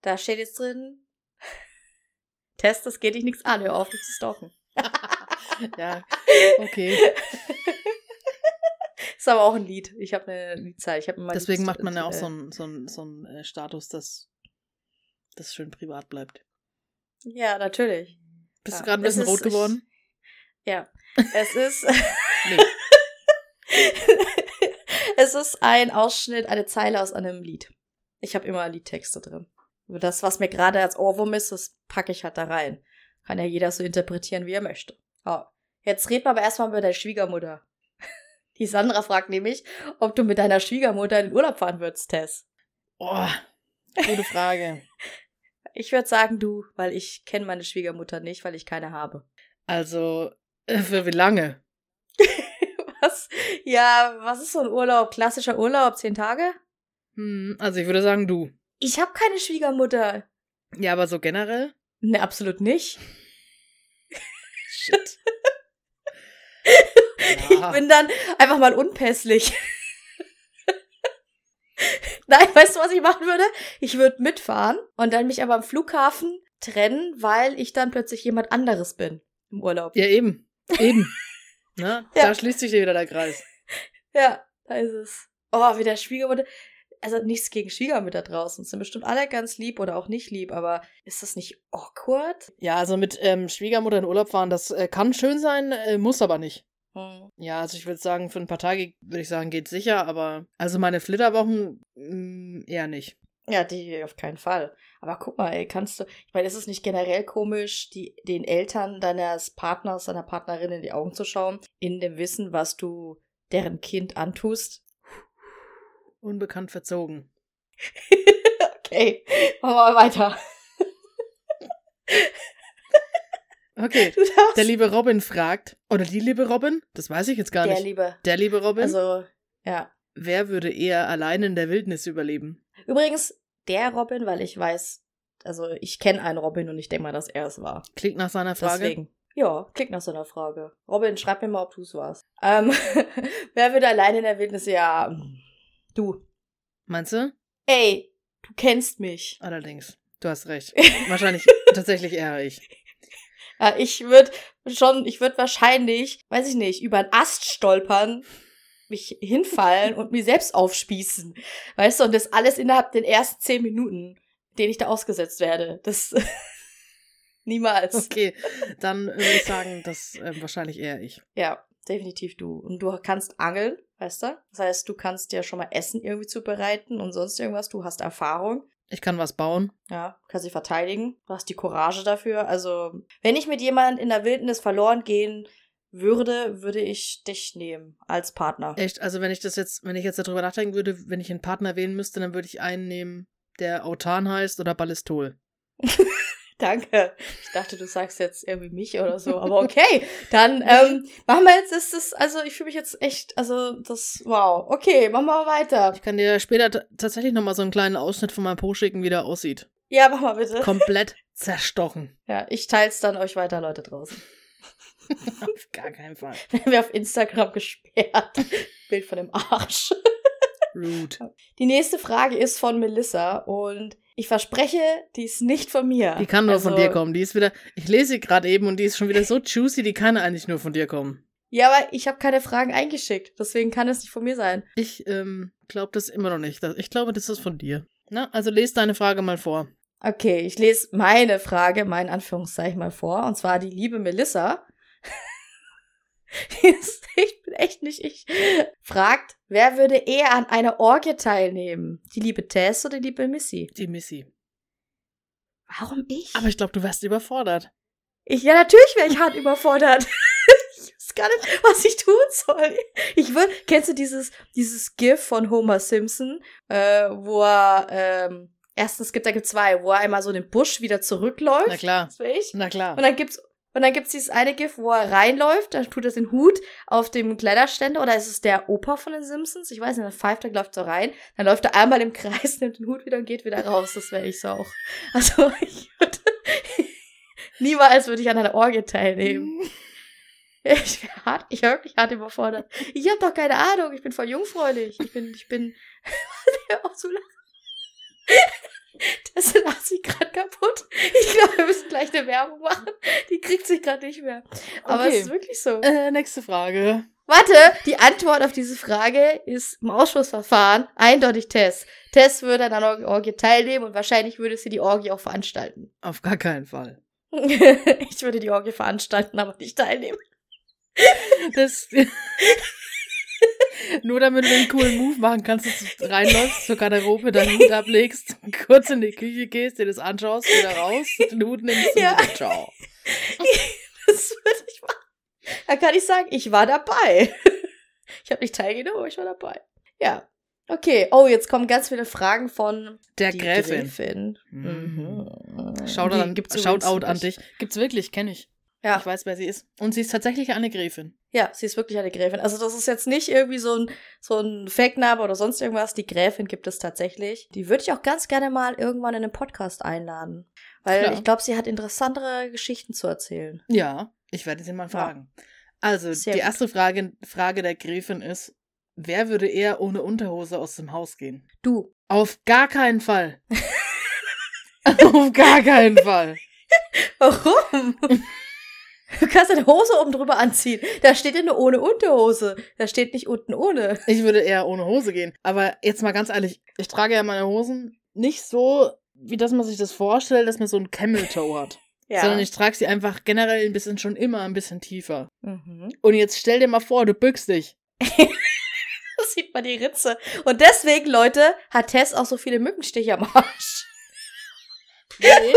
Speaker 2: Da steht jetzt drin. [laughs] Test, das geht dich nichts an, hör auf, mich zu stalken. [laughs] [laughs]
Speaker 1: Ja, [laughs] okay.
Speaker 2: ist aber auch ein Lied. Ich habe eine Liedzahl. Ich hab mal
Speaker 1: Deswegen
Speaker 2: Lied-
Speaker 1: macht man ja auch
Speaker 2: äh,
Speaker 1: so einen so ein, so ein, äh, Status, dass das schön privat bleibt.
Speaker 2: Ja, natürlich.
Speaker 1: Bist
Speaker 2: Ja.
Speaker 1: du gerade ein bisschen
Speaker 2: ist-
Speaker 1: rot geworden?
Speaker 2: Ja. Es [laughs] ist.
Speaker 1: Nee.
Speaker 2: es ist ein Ausschnitt, eine Zeile aus einem Lied. Ich habe immer Liedtexte drin. Das, was mir gerade als Ohrwurm ist, das packe ich halt da rein. Kann ja jeder so interpretieren, wie er möchte. Ja. Jetzt reden wir aber erstmal über deine Schwiegermutter. [laughs] Die Sandra fragt nämlich, ob du mit deiner Schwiegermutter in den Urlaub fahren würdest, Tess.
Speaker 1: Oh, gute Frage. [laughs]
Speaker 2: Ich würde sagen du, weil ich kenne meine Schwiegermutter nicht, weil ich keine habe.
Speaker 1: Also, äh, für wie lange? [laughs]
Speaker 2: Was? Ja, was ist so ein Urlaub? Klassischer Urlaub? Zehn Tage?
Speaker 1: Hm, also ich würde sagen du.
Speaker 2: Ich habe keine Schwiegermutter.
Speaker 1: Ja, aber so generell?
Speaker 2: Ne, absolut nicht.
Speaker 1: Shit. [laughs]
Speaker 2: Ich bin dann einfach mal unpässlich. [laughs] Nein, weißt du, was ich machen würde? Ich würde mitfahren und dann mich aber am Flughafen trennen, weil ich dann plötzlich jemand anderes bin im Urlaub.
Speaker 1: Ja, eben. Eben. [laughs] Na,
Speaker 2: Ja.
Speaker 1: Da schließt sich dir wieder der Kreis.
Speaker 2: Ja, da ist es. Oh, wie der Schwiegermutter. Also nichts gegen Schwiegermütter draußen. Sind bestimmt alle ganz lieb oder auch nicht lieb, aber ist das nicht awkward?
Speaker 1: Ja, also mit ähm, Schwiegermutter in Urlaub fahren, das äh, kann schön sein, äh, muss aber nicht.
Speaker 2: Hm.
Speaker 1: Ja, also ich würde sagen, für ein paar Tage würde ich sagen, geht sicher, aber also meine Flitterwochen mh, eher nicht.
Speaker 2: Ja, die auf keinen Fall. Aber guck mal, ey, kannst du, ich meine, ist es nicht generell komisch, die, den Eltern deines Partners, deiner Partnerin in die Augen zu schauen, in dem Wissen, was du deren Kind antust?
Speaker 1: Unbekannt verzogen. [laughs]
Speaker 2: okay, machen wir mal weiter.
Speaker 1: Okay, der liebe Robin fragt, oder die liebe Robin? Das weiß ich jetzt gar
Speaker 2: Der
Speaker 1: nicht.
Speaker 2: Liebe.
Speaker 1: der liebe Robin?
Speaker 2: Also, ja.
Speaker 1: Wer würde eher allein in der Wildnis überleben?
Speaker 2: Übrigens, der Robin, weil ich weiß, also ich kenne einen Robin und ich denke mal, dass er es war.
Speaker 1: Klingt nach seiner Frage.
Speaker 2: Deswegen. Ja, klingt nach so einer Frage. Robin, schreib mir mal, ob du es warst. Ähm, [laughs] wer würde allein in der Wildnis? Ja, du.
Speaker 1: Meinst du?
Speaker 2: Ey, du kennst mich.
Speaker 1: Allerdings. Du hast recht. [laughs] Wahrscheinlich tatsächlich eher ich.
Speaker 2: Ja, ich würde schon, ich würde wahrscheinlich, weiß ich nicht, über einen Ast stolpern, mich hinfallen und mir selbst aufspießen. Weißt du, und das alles innerhalb den ersten zehn Minuten, denen ich da ausgesetzt werde. Das [laughs] niemals.
Speaker 1: Okay, dann würde ich sagen, das äh, wahrscheinlich eher ich.
Speaker 2: Ja, definitiv du. Und du kannst angeln, weißt du? Das heißt, du kannst ja schon mal Essen irgendwie zubereiten und sonst irgendwas. Du hast Erfahrung.
Speaker 1: Ich kann was bauen.
Speaker 2: Ja, kannst dich verteidigen. Du hast die Courage dafür. Also, wenn ich mit jemandem in der Wildnis verloren gehen würde, würde ich dich nehmen als Partner.
Speaker 1: Echt, also wenn ich das jetzt, wenn ich jetzt darüber nachdenken würde, wenn ich einen Partner wählen müsste, dann würde ich einen nehmen, der Autan heißt oder Ballistol. [laughs]
Speaker 2: Danke. Ich dachte, du sagst jetzt irgendwie mich oder so, aber okay. Dann [laughs] ähm, machen wir jetzt, ist das, also ich fühle mich jetzt echt, also das, wow. Okay, machen wir weiter.
Speaker 1: Ich kann dir später tatsächlich nochmal so einen kleinen Ausschnitt von meinem Po schicken, wie der aussieht.
Speaker 2: Ja, mach mal bitte.
Speaker 1: Komplett zerstochen. [laughs]
Speaker 2: Ja, ich teils dann euch weiter, Leute draußen. [laughs]
Speaker 1: Auf gar keinen Fall.
Speaker 2: Werden wir auf Instagram gesperrt. Bild von dem Arsch.
Speaker 1: Rude.
Speaker 2: Die nächste Frage ist von Melissa und ich verspreche, die ist nicht von mir.
Speaker 1: Die kann nur von
Speaker 2: Also-
Speaker 1: dir kommen. Die ist wieder, ich lese sie gerade eben und die ist schon wieder so juicy, die kann eigentlich nur von dir kommen.
Speaker 2: Ja, aber ich habe keine Fragen eingeschickt, deswegen kann es nicht von mir sein.
Speaker 1: Ich ähm, glaube das immer noch nicht. Ich glaube, das ist von dir. Na, also lese deine Frage mal vor.
Speaker 2: Okay, ich lese meine Frage, mein Anführungszeichen mal vor, und zwar die liebe Melissa. [laughs] ich bin echt nicht ich. Fragt, wer würde eher an einer Orgie teilnehmen? Die liebe Tess oder die liebe Missy?
Speaker 1: Die Missy.
Speaker 2: Warum ich?
Speaker 1: Aber ich glaube, du wärst überfordert.
Speaker 2: Ich, ja, natürlich wäre ich hart überfordert. [laughs] ich weiß gar nicht, was ich tun soll. Ich würde, kennst du dieses, dieses GIF von Homer Simpson, äh, wo er, ähm, erstens gibt, da gibt zwei, wo er einmal so in den Busch wieder zurückläuft.
Speaker 1: Na klar.
Speaker 2: Das ich.
Speaker 1: Na klar.
Speaker 2: Und dann gibt's, und dann gibt's dieses eine GIF, wo er reinläuft, dann tut er den Hut auf dem Kleiderständer, oder ist es der Opa von den Simpsons? Ich weiß nicht, dann pfeift er, läuft so rein, dann läuft er einmal im Kreis, [laughs] nimmt den Hut wieder und geht wieder raus. Das wäre ich so auch. Also, [laughs] ich würde, [laughs] niemals würde ich an einer Orgie teilnehmen. Ich wäre hart, ich wäre wirklich hart überfordert. Ich habe doch keine Ahnung, ich bin voll jungfräulich. Ich bin, ich bin, auch so lachen. Das lacht sich gerade kaputt. Ich glaube, wir müssen gleich eine Werbung machen. Die kriegt sich gerade nicht mehr. Aber
Speaker 1: Okay.
Speaker 2: es ist wirklich so.
Speaker 1: Äh, nächste Frage.
Speaker 2: Warte, die Antwort auf diese Frage ist im Ausschussverfahren eindeutig Tess. Tess würde an einer Orgie teilnehmen und wahrscheinlich würde sie die Orgie auch veranstalten.
Speaker 1: Auf gar keinen Fall. [laughs]
Speaker 2: ich würde die Orgie veranstalten, aber nicht teilnehmen.
Speaker 1: Das. [laughs] Nur damit du den coolen Move machen kannst, dass du reinläufst zur Garderobe, deinen Hut ablegst, kurz in die Küche gehst, dir das anschaust, wieder raus, den Hut nimmst und
Speaker 2: Ja.
Speaker 1: wieder ciao. [laughs]
Speaker 2: Das würde ich machen. Da kann ich sagen, ich war dabei. Ich habe nicht teilgenommen, aber ich war dabei. Ja. Okay. Oh, jetzt kommen ganz viele Fragen von
Speaker 1: Der
Speaker 2: die
Speaker 1: Gräfin.
Speaker 2: Gräfin.
Speaker 1: Mhm.
Speaker 2: Mhm.
Speaker 1: Shoutout, an,
Speaker 2: gibt's
Speaker 1: Shoutout an dich. Gibt's wirklich, kenne ich.
Speaker 2: Ja.
Speaker 1: Ich weiß, wer sie ist. Und sie ist tatsächlich eine Gräfin.
Speaker 2: Ja, sie ist wirklich eine Gräfin. Also das ist jetzt nicht irgendwie so ein, so ein Fake-Name oder sonst irgendwas. Die Gräfin gibt es tatsächlich. Die würde ich auch ganz gerne mal irgendwann in einen Podcast einladen. Weil
Speaker 1: Klar.
Speaker 2: ich glaube, sie hat interessantere Geschichten zu erzählen.
Speaker 1: Ja, ich werde sie mal fragen. Also,
Speaker 2: Sehr
Speaker 1: die
Speaker 2: gut.
Speaker 1: erste Frage, Frage der Gräfin ist, wer würde eher ohne Unterhose aus dem Haus gehen?
Speaker 2: Du.
Speaker 1: Auf gar keinen Fall. [laughs] Auf gar keinen Fall.
Speaker 2: Warum? [laughs] Du kannst deine Hose oben drüber anziehen. Da steht ja nur ohne Unterhose. Da steht nicht unten ohne.
Speaker 1: Ich würde eher ohne Hose gehen. Aber jetzt mal ganz ehrlich, ich trage ja meine Hosen nicht so, wie dass man sich das vorstellt, dass man so ein Camel Toe hat. [laughs] Sondern ich trage sie einfach generell ein bisschen schon immer ein bisschen tiefer.
Speaker 2: mhm.
Speaker 1: Und jetzt stell dir mal vor, du bückst dich. [laughs]
Speaker 2: Da sieht man die Ritze. Und deswegen, Leute, hat Tess auch so viele Mückenstiche am Arsch. [laughs]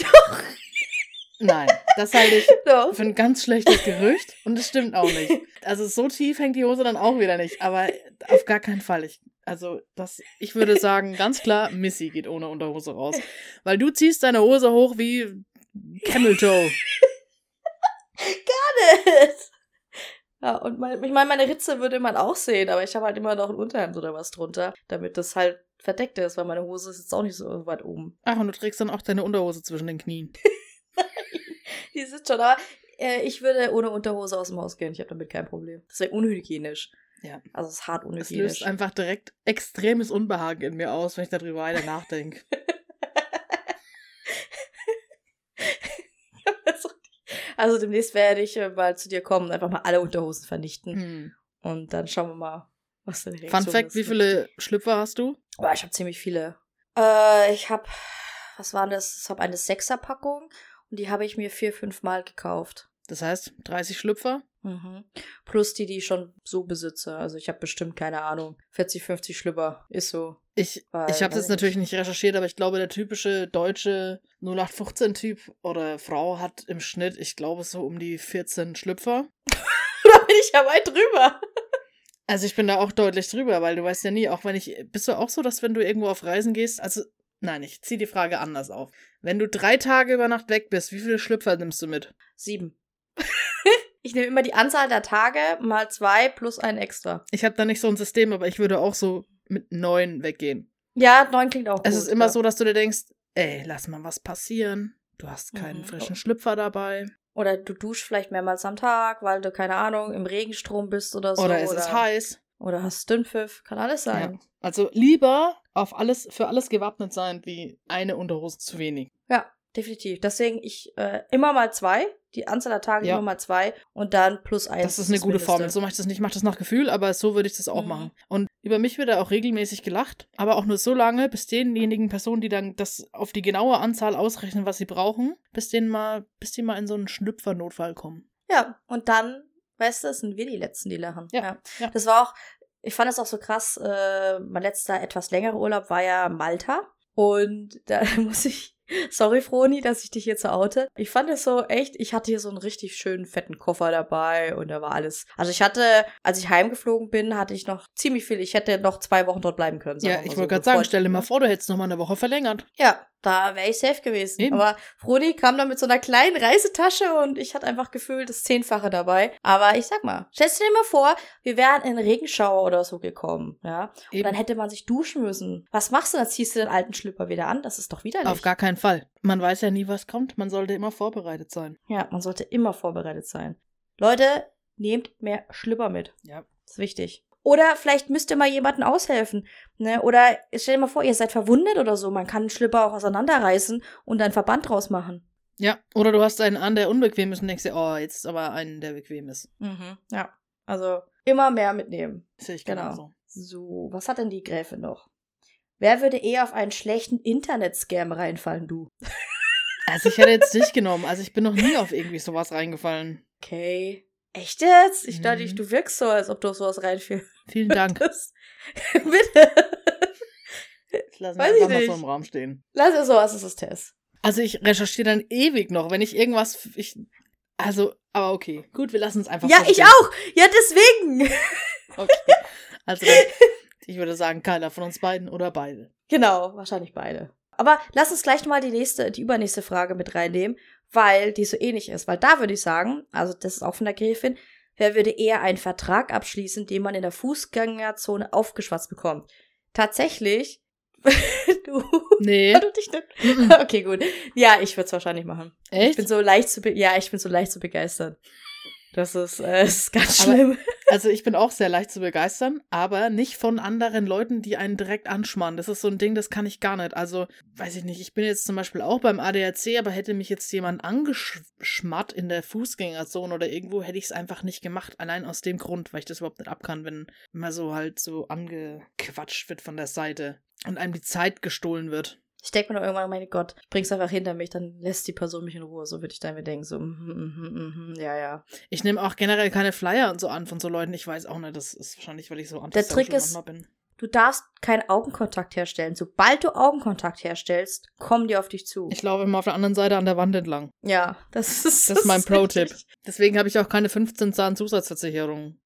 Speaker 2: Doch.
Speaker 1: Nein, das halte ich
Speaker 2: Doch.
Speaker 1: für ein ganz schlechtes Gerücht und es stimmt auch nicht. Also so tief hängt die Hose dann auch wieder nicht, aber auf gar keinen Fall. Ich, also das, ich würde sagen, ganz klar, Missy geht ohne Unterhose raus. Weil du ziehst deine Hose hoch wie Camel Toe. [laughs]
Speaker 2: Ja, und mein, ich meine, meine Ritze würde man auch sehen, aber ich habe halt immer noch ein Unterhemd oder was drunter, damit das halt verdeckt ist, weil meine Hose ist jetzt auch nicht so weit oben.
Speaker 1: Ach, und du trägst dann auch deine Unterhose zwischen den Knien. [laughs]
Speaker 2: Die sitzt schon, aber äh, ich würde ohne Unterhose aus dem Haus gehen. Ich habe damit kein Problem. Das wäre unhygienisch.
Speaker 1: Ja.
Speaker 2: Also es ist hart unhygienisch.
Speaker 1: löst einfach direkt extremes Unbehagen in mir aus, wenn ich darüber weiter nachdenke. [laughs]
Speaker 2: also demnächst werde ich äh, mal zu dir kommen und einfach mal alle Unterhosen vernichten.
Speaker 1: Hm.
Speaker 2: Und dann schauen wir mal, was deine
Speaker 1: Fun
Speaker 2: Reaktion
Speaker 1: Fact,
Speaker 2: ist.
Speaker 1: wie viele Schlüpfer hast du?
Speaker 2: Oh, ich habe ziemlich viele. Äh, ich habe, was war das? Ich habe eine Sechserpackung und die habe ich mir vier, fünf Mal gekauft.
Speaker 1: Das heißt, 30 Schlüpfer?
Speaker 2: Mhm. Plus die, die ich schon so besitze. Also ich habe bestimmt, keine Ahnung, 40, 50 Schlüpper. Ist so.
Speaker 1: Ich,
Speaker 2: Weil,
Speaker 1: ich habe jetzt natürlich nicht recherchiert, aber ich glaube, der typische deutsche 0815-Typ oder Frau hat im Schnitt, ich glaube, so um die 14 Schlüpfer. [laughs]
Speaker 2: da bin ich ja weit drüber.
Speaker 1: Also ich bin da auch deutlich drüber, weil du weißt ja nie, auch wenn ich, bist du auch so, dass wenn du irgendwo auf Reisen gehst, also Nein, ich zieh die Frage anders auf. Wenn du drei Tage über Nacht weg bist, wie viele Schlüpfer nimmst du mit?
Speaker 2: Sieben. [laughs] ich nehme immer die Anzahl der Tage mal zwei plus ein extra.
Speaker 1: Ich habe da nicht so ein System, aber ich würde auch so mit neun weggehen.
Speaker 2: Ja, neun klingt auch gut.
Speaker 1: Es ist immer
Speaker 2: ja.
Speaker 1: so, dass du dir denkst, ey, lass mal was passieren. Du hast keinen
Speaker 2: Mhm.
Speaker 1: frischen Schlüpfer dabei.
Speaker 2: Oder du duschst vielleicht mehrmals am Tag, weil du, keine Ahnung, im Regenstrom bist oder so.
Speaker 1: oder es ist heiß.
Speaker 2: Oder hast Dünnpfiff. Kann alles
Speaker 1: Ja.
Speaker 2: sein.
Speaker 1: Also lieber auf alles, für alles gewappnet sein, wie eine Unterhose zu wenig.
Speaker 2: Ja, definitiv. Deswegen ich äh, immer mal zwei. Die Anzahl der Tage
Speaker 1: Ja.
Speaker 2: immer mal zwei. Und dann plus eins.
Speaker 1: Das ist eine gute
Speaker 2: Mindeste.
Speaker 1: Formel. So mache ich das nicht. Ich mache das nach Gefühl, aber so würde ich das auch
Speaker 2: Mhm.
Speaker 1: machen. Und über mich wird da auch regelmäßig gelacht, aber auch nur so lange, bis denjenigen Personen, die dann das auf die genaue Anzahl ausrechnen, was sie brauchen, bis denen mal, bis die mal in so einen Schlüpfernotfall kommen.
Speaker 2: Ja, und dann, weißt du, sind wir die Letzten, die lachen.
Speaker 1: Ja, ja.
Speaker 2: Das war auch, ich fand es auch so krass, äh, mein letzter etwas längerer Urlaub war ja Malta. Und [laughs] da muss ich, sorry Froni, dass ich dich hier so oute. Ich fand es so echt, ich hatte hier so einen richtig schönen fetten Koffer dabei und da war alles. Also ich hatte, als ich heimgeflogen bin, hatte ich noch ziemlich viel. Ich hätte noch zwei Wochen dort bleiben können.
Speaker 1: Ja, ich
Speaker 2: so,
Speaker 1: wollte gerade sagen, stell dir mal vor, du hättest noch mal eine Woche verlängert.
Speaker 2: Ja, da wäre ich safe gewesen.
Speaker 1: Eben.
Speaker 2: Aber Froni kam dann mit so einer kleinen Reisetasche und ich hatte einfach gefühlt das Zehnfache dabei. Aber ich sag mal, stellst du dir mal vor, wir wären in Regenschauer oder so gekommen, ja. Und
Speaker 1: Eben.
Speaker 2: dann hätte man sich duschen müssen. Was machst du? Dann ziehst du den alten Schlüpper wieder an. Das ist doch widerlich.
Speaker 1: Auf gar keinen Fall. Man weiß ja nie, was kommt. Man sollte immer vorbereitet sein.
Speaker 2: ja, man sollte immer vorbereitet sein. Leute, nehmt mehr Schlüpper mit.
Speaker 1: Ja.
Speaker 2: Das ist wichtig. Oder vielleicht müsst ihr mal jemanden aushelfen. Ne? Oder stell dir mal vor, ihr seid verwundet oder so. Man kann einen Schlüpper auch auseinanderreißen und einen Verband draus machen.
Speaker 1: Ja, oder du hast einen an, der unbequem ist und denkst dir, oh, jetzt ist aber einen, der bequem ist.
Speaker 2: Mhm. Ja. Also immer mehr mitnehmen.
Speaker 1: Sehe ich
Speaker 2: Genau.
Speaker 1: genauso.
Speaker 2: So, was hat denn die Gräfin noch? Wer würde eher auf einen schlechten Internet-Scam reinfallen, du? [laughs]
Speaker 1: Also ich hätte jetzt dich genommen. Also ich bin noch nie auf irgendwie sowas reingefallen.
Speaker 2: Okay. Echt jetzt? Ich dachte,
Speaker 1: Mhm.
Speaker 2: du wirkst so, als ob du auf sowas reinfühlst.
Speaker 1: Vielen Dank. [laughs]
Speaker 2: Bitte.
Speaker 1: Das lassen wir
Speaker 2: Weiß ich
Speaker 1: einfach mal so im Raum stehen.
Speaker 2: Lass es so, als ist es Test.
Speaker 1: Also ich recherchiere dann ewig noch, wenn ich irgendwas. Ich, also, aber okay. Gut, wir lassen es einfach
Speaker 2: Ja,
Speaker 1: so
Speaker 2: ich auch. Ja, deswegen.
Speaker 1: Okay. Also [laughs] ich würde sagen, keiner von uns beiden oder beide.
Speaker 2: Genau, wahrscheinlich beide. Aber lass uns gleich mal die nächste, die übernächste Frage mit reinnehmen, weil die so ähnlich ist. Weil da würde ich sagen, also das ist auch von der Gräfin, wer würde eher einen Vertrag abschließen, den man in der Fußgängerzone aufgeschwatzt bekommt? Tatsächlich, [laughs] du,
Speaker 1: Nee.
Speaker 2: du dich nicht.
Speaker 1: Mhm.
Speaker 2: Okay, gut. Ja, ich würde es wahrscheinlich machen. Ich
Speaker 1: Echt?
Speaker 2: bin so leicht zu, ja, ich bin so leicht zu begeistern. Das ist, äh, [laughs] ist ganz
Speaker 1: Aber-
Speaker 2: schlimm.
Speaker 1: Also ich bin auch sehr leicht zu begeistern, aber nicht von anderen Leuten, die einen direkt anschmarren. Das ist so ein Ding, das kann ich gar nicht. Also, weiß ich nicht, ich bin jetzt zum Beispiel auch beim ADAC, aber hätte mich jetzt jemand angeschmarrt in der Fußgängerzone oder irgendwo, hätte ich es einfach nicht gemacht. Allein aus dem Grund, weil ich das überhaupt nicht abkann, wenn man so halt so angequatscht wird von der Seite und einem die Zeit gestohlen wird.
Speaker 2: Ich denke mir nur irgendwann, mein Gott, ich bring's einfach hinter mich, dann lässt die Person mich in Ruhe. So würde ich dann mir denken, so, mhm, mhm, mhm, ja, ja.
Speaker 1: Ich nehme auch generell keine Flyer und so an von so Leuten. Ich weiß auch nicht, das ist wahrscheinlich, weil ich so
Speaker 2: Der Trick ist-
Speaker 1: bin.
Speaker 2: Du darfst keinen Augenkontakt herstellen. Sobald du Augenkontakt herstellst, kommen die auf dich zu.
Speaker 1: Ich laufe immer auf der anderen Seite an der Wand entlang.
Speaker 2: ja, das ist,
Speaker 1: Das ist mein [laughs] Pro-Tipp. Deswegen habe ich auch keine 15 Zahn Zusatzversicherung.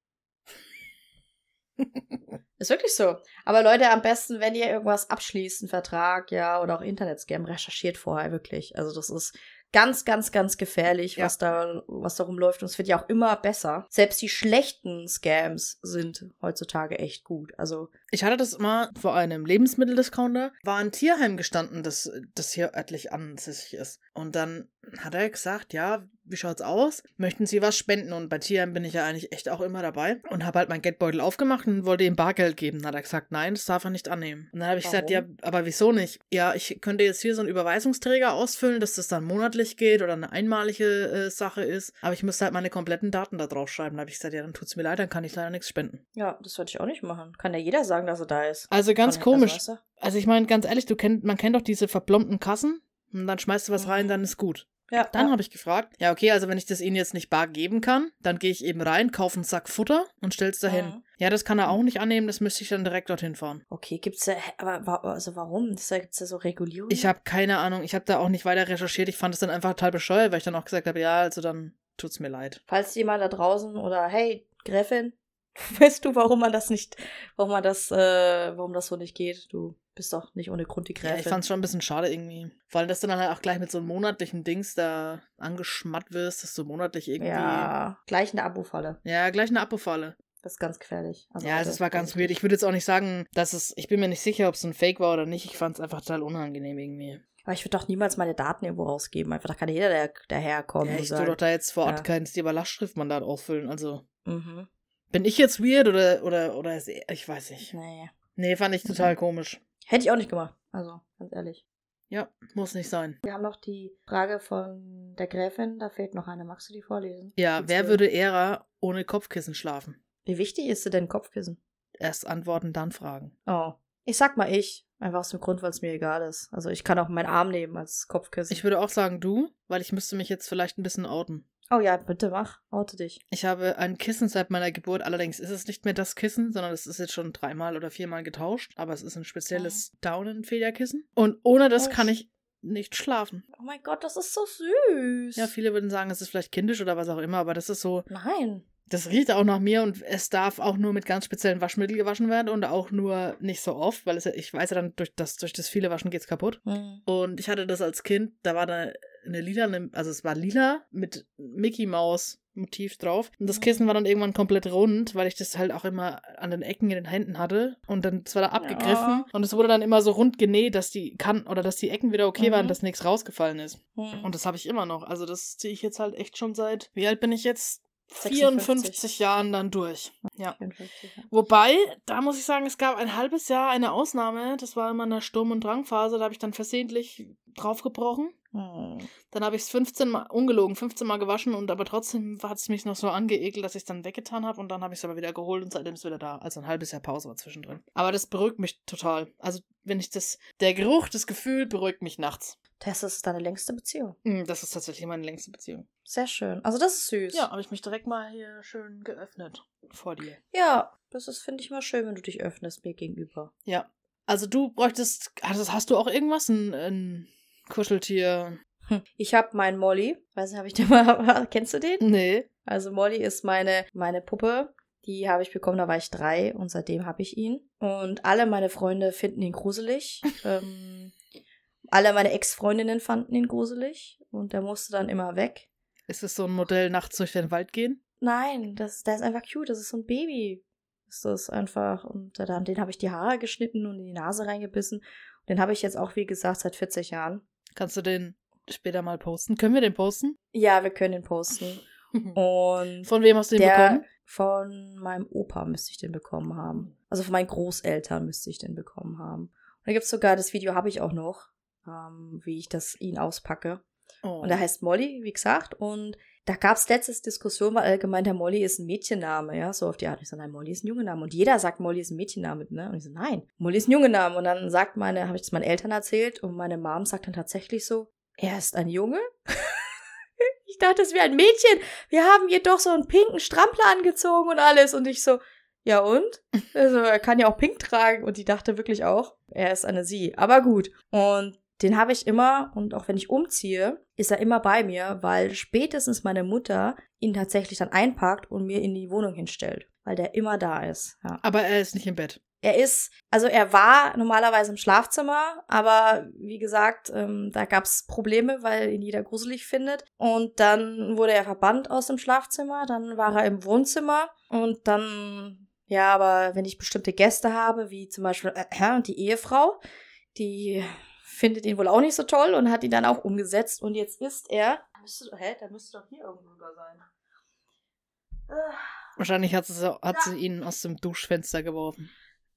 Speaker 2: Ist wirklich so. Aber Leute, am besten, wenn ihr irgendwas abschließt, einen Vertrag, ja, oder auch Internetscam, recherchiert vorher wirklich. Also das ist ganz, ganz, ganz gefährlich,
Speaker 1: Ja.
Speaker 2: was da, was da rumläuft. Und es wird ja auch immer besser. Selbst die schlechten Scams sind heutzutage echt gut. Also,
Speaker 1: Ich hatte das mal vor einem Lebensmitteldiscounter, war ein Tierheim gestanden, das, das hier örtlich ansässig ist. Und dann hat er gesagt, ja, wie schaut's aus? Möchten Sie was spenden? Und bei Tierheim bin ich ja eigentlich echt auch immer dabei. Und habe halt mein Geldbeutel aufgemacht und wollte ihm Bargeld geben. Dann hat er gesagt, nein, das darf er nicht annehmen. Und dann habe ich gesagt, ja,
Speaker 2: Warum?
Speaker 1: aber wieso nicht? Ja, ich könnte jetzt hier so einen Überweisungsträger ausfüllen, dass das dann monatlich geht oder eine einmalige äh, Sache ist. Aber ich müsste halt meine kompletten Daten da drauf schreiben. Da habe ich gesagt, ja, dann tut's mir leid, dann kann ich leider nichts spenden.
Speaker 2: ja, das würde ich auch nicht machen. Kann ja jeder sagen, dass er da ist.
Speaker 1: Also ganz
Speaker 2: Kann-
Speaker 1: komisch.
Speaker 2: Also,
Speaker 1: ich meine, ganz ehrlich, du kennt, man kennt doch diese verplombten Kassen und dann schmeißt du was rein, dann ist gut.
Speaker 2: Ja,
Speaker 1: Dann
Speaker 2: ja.
Speaker 1: habe ich gefragt, ja okay, also wenn ich das ihnen jetzt nicht bar geben kann, dann gehe ich eben rein, kaufe einen Sack Futter und stell's dahin.
Speaker 2: Mhm.
Speaker 1: Ja, das kann er auch nicht annehmen, das müsste ich dann direkt dorthin fahren.
Speaker 2: Okay, gibt's da, aber also warum? Das, gibt's da so Regulierungen?
Speaker 1: Ich habe keine Ahnung, ich habe da auch nicht weiter recherchiert, ich fand es dann einfach total bescheuert, weil ich dann auch gesagt habe, ja, also dann tut's mir leid.
Speaker 2: Falls jemand da draußen oder hey, Gräfin, [laughs] Weißt du, warum man das nicht, warum man das, äh, warum das so nicht geht? Du bist doch nicht ohne Grund die Gräfin.
Speaker 1: Ja, ich fand's schon ein bisschen schade irgendwie. Vor allem, dass du dann halt auch gleich mit so einem monatlichen Dings da angeschmatt wirst, dass du monatlich irgendwie.
Speaker 2: Ja, gleich eine Abo-Falle.
Speaker 1: Ja, gleich eine Abo-Falle.
Speaker 2: Das ist ganz gefährlich. Also
Speaker 1: ja,
Speaker 2: Leute,
Speaker 1: das war ganz weird. Ich würde jetzt auch nicht sagen, dass es. Ich bin mir nicht sicher, ob es ein Fake war oder nicht. Ich fand's einfach total unangenehm irgendwie.
Speaker 2: Aber ich würde doch niemals meine Daten irgendwo rausgeben. Einfach, da kann jeder der, daherkommen.
Speaker 1: Ja, ich
Speaker 2: sagen,
Speaker 1: doch da jetzt vor Ort
Speaker 2: Ja.
Speaker 1: kein Stieber-Lastschriftmandat ausfüllen. Also.
Speaker 2: Mhm.
Speaker 1: Bin ich jetzt weird oder, oder, oder ist, ich weiß nicht.
Speaker 2: Nee.
Speaker 1: Nee, fand ich total komisch.
Speaker 2: Hätte ich auch nicht gemacht. Also, ganz ehrlich.
Speaker 1: Ja, muss nicht sein.
Speaker 2: Wir haben noch die Frage von der Gräfin. Da fehlt noch eine. Magst du die vorlesen?
Speaker 1: Ja,
Speaker 2: Die
Speaker 1: wer würde eher ohne Kopfkissen schlafen?
Speaker 2: Wie wichtig ist dir denn Kopfkissen?
Speaker 1: Erst antworten, dann fragen.
Speaker 2: Oh. Ich sag mal ich. Einfach aus dem Grund, weil es mir egal ist. Also ich kann auch meinen Arm nehmen als Kopfkissen.
Speaker 1: Ich würde auch sagen du, weil ich müsste mich jetzt vielleicht ein bisschen outen.
Speaker 2: Oh ja, bitte mach. Oute dich.
Speaker 1: Ich habe ein Kissen seit meiner Geburt, allerdings ist es nicht mehr das Kissen, sondern es ist jetzt schon dreimal oder viermal getauscht. Aber es ist ein spezielles Daunenfederkissen. Und ohne das
Speaker 2: Oh,
Speaker 1: kann ich nicht schlafen.
Speaker 2: Oh mein Gott, das ist so süß.
Speaker 1: Ja, viele würden sagen, es ist vielleicht kindisch oder was auch immer, aber das ist so,
Speaker 2: Nein.
Speaker 1: das riecht auch nach mir und es darf auch nur mit ganz speziellen Waschmitteln gewaschen werden und auch nur nicht so oft, weil es ich weiß ja dann, durch das, durch das viele Waschen geht's kaputt.
Speaker 2: Hm.
Speaker 1: Und ich hatte das als Kind, da war da eine lila, also es war lila mit Mickey Maus Motiv drauf. Und das
Speaker 2: Mhm.
Speaker 1: Kissen war dann irgendwann komplett rund, weil ich das halt auch immer an den Ecken in den Händen hatte. Und dann, es war da abgegriffen.
Speaker 2: Ja.
Speaker 1: Und es wurde dann immer so rund genäht, dass die Kanten oder dass die Ecken wieder okay
Speaker 2: Mhm.
Speaker 1: waren, dass nichts rausgefallen ist.
Speaker 2: Hm.
Speaker 1: Und das habe ich immer noch. Also das ziehe ich jetzt halt echt schon seit, wie alt bin ich jetzt?
Speaker 2: 56.
Speaker 1: 54 Jahren dann durch. Ja.
Speaker 2: 54, ja.
Speaker 1: Wobei, da muss ich sagen, es gab ein halbes Jahr eine Ausnahme. Das war in meiner Sturm- und Drangphase. Da habe ich dann versehentlich draufgebrochen.
Speaker 2: Hm.
Speaker 1: Dann habe ich es 15 Mal, ungelogen, 15 Mal gewaschen und aber trotzdem hat es mich noch so angeekelt, dass ich es dann weggetan habe und dann habe ich es aber wieder geholt und seitdem ist es wieder da. Also ein halbes Jahr Pause war zwischendrin. Aber das beruhigt mich total. Also wenn ich das, der Geruch, das Gefühl beruhigt mich nachts.
Speaker 2: Das ist deine längste Beziehung.
Speaker 1: Mm, Das ist tatsächlich meine längste Beziehung.
Speaker 2: Sehr schön. Also das ist süß.
Speaker 1: Ja, habe ich mich direkt mal hier schön geöffnet vor dir.
Speaker 2: Ja, das ist, finde ich mal schön, wenn du dich öffnest mir gegenüber.
Speaker 1: Ja. Also du bräuchtest, hast, hast du auch irgendwas? Ein, ein Kuscheltier? [laughs]
Speaker 2: Ich habe meinen Molly. Weiß nicht, habe ich den mal. [laughs] Kennst du den?
Speaker 1: Nee.
Speaker 2: Also Molly ist meine, meine Puppe. Die habe ich bekommen, da war ich drei und seitdem habe ich ihn. Und alle meine Freunde finden ihn gruselig. [laughs] ähm, alle meine Ex-Freundinnen fanden ihn gruselig und der musste dann immer weg.
Speaker 1: Ist es so ein Modell nachts durch den Wald gehen?
Speaker 2: Nein, das, der ist einfach cute. Das ist so ein Baby. Ist das einfach. Und dann, den habe ich die Haare geschnitten und in die Nase reingebissen. Den habe ich jetzt auch, wie gesagt, seit 40 Jahren.
Speaker 1: Kannst du den später mal posten? Können wir den posten?
Speaker 2: Ja, wir können den posten. [laughs] Und
Speaker 1: Von wem hast du den
Speaker 2: der
Speaker 1: bekommen?
Speaker 2: von meinem Opa müsste ich den bekommen haben. Also von meinen Großeltern müsste ich den bekommen haben. Und da gibt es sogar, das Video habe ich auch noch, ähm, wie ich das ihn auspacke.
Speaker 1: Oh.
Speaker 2: Und der heißt Molly, wie gesagt. Und da gab es letztes Diskussion, weil allgemein der Molly ist ein Mädchenname, ja, so auf die Art. Ich so, nein, Molly ist ein Jungename. Und jeder sagt, Molly ist ein Mädchenname, ne? Und ich so, nein, Molly ist ein Jungename. Und dann sagt meine, habe ich das meinen Eltern erzählt und meine Mom sagt dann tatsächlich so, er ist ein Junge? [laughs] ich dachte, es wäre ein Mädchen. Wir haben ihr doch so einen pinken Strampler angezogen und alles. Und ich so, ja und? Also er kann ja auch pink tragen. Und die dachte wirklich auch, er ist eine sie. Aber gut. Und den habe ich immer, und auch wenn ich umziehe, ist er immer bei mir, weil spätestens meine Mutter ihn tatsächlich dann einpackt und mir in die Wohnung hinstellt. Weil der immer da ist. Ja.
Speaker 1: Aber er ist nicht im Bett.
Speaker 2: Er ist, also er war normalerweise im Schlafzimmer, aber wie gesagt, ähm, da gab es Probleme, weil ihn jeder gruselig findet. Und dann wurde er verbannt aus dem Schlafzimmer, dann war er im Wohnzimmer und dann, ja, aber wenn ich bestimmte Gäste habe, wie zum Beispiel äh, die Ehefrau, die findet ihn wohl auch nicht so toll und hat ihn dann auch umgesetzt. Und jetzt ist er, müsste, hä, der müsste doch hier irgendwo drüber sein. Äh.
Speaker 1: Wahrscheinlich hat sie, hat sie ihn aus dem Duschfenster geworfen.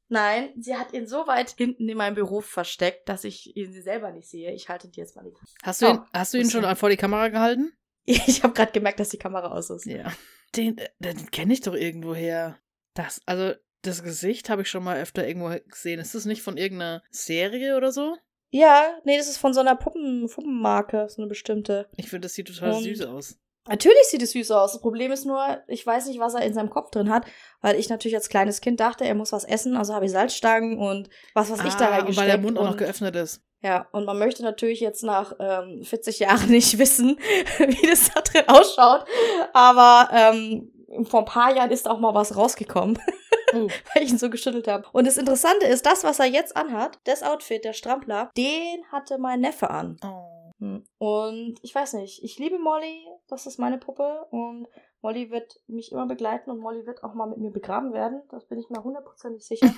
Speaker 2: Nein, sie hat ihn so weit hinten in meinem Büro versteckt, dass ich ihn selber nicht sehe. Ich halte dir jetzt mal die Kamera.
Speaker 1: Hast du
Speaker 2: Oh,
Speaker 1: ihn, hast du ihn schon vor die Kamera gehalten? [laughs]
Speaker 2: Ich habe gerade gemerkt, dass die Kamera aus ist.
Speaker 1: Ja. Den, den kenne ich doch irgendwo her. Das, also, das Gesicht habe ich schon mal öfter irgendwo gesehen. Ist das nicht von irgendeiner Serie oder so?
Speaker 2: Ja, nee, das ist von so einer Puppen, Puppenmarke, so eine bestimmte.
Speaker 1: Ich finde, das sieht total
Speaker 2: Und-
Speaker 1: süß aus.
Speaker 2: Natürlich sieht es süß aus. Das Problem ist nur, ich weiß nicht, was er in seinem Kopf drin hat, weil ich natürlich als kleines Kind dachte, er muss was essen, also habe ich Salzstangen und was, was ich da
Speaker 1: Ah, und
Speaker 2: reingesteckt.
Speaker 1: weil der Mund auch noch
Speaker 2: und-
Speaker 1: geöffnet ist.
Speaker 2: Ja, und man möchte natürlich jetzt nach ähm, 40 Jahren [laughs] nicht wissen, [laughs] wie das da drin ausschaut. Aber ähm, vor ein paar Jahren ist auch mal was rausgekommen. [laughs]
Speaker 1: Oh. [laughs]
Speaker 2: weil ich ihn so geschüttelt habe. Und das Interessante ist, das, was er jetzt anhat, das Outfit, der Strampler, den hatte mein Neffe an.
Speaker 1: Oh.
Speaker 2: Hm. Und ich weiß nicht, ich liebe Molly, das ist meine Puppe und Molly wird mich immer begleiten und Molly wird auch mal mit mir begraben werden, das bin ich mir hundertprozentig sicher.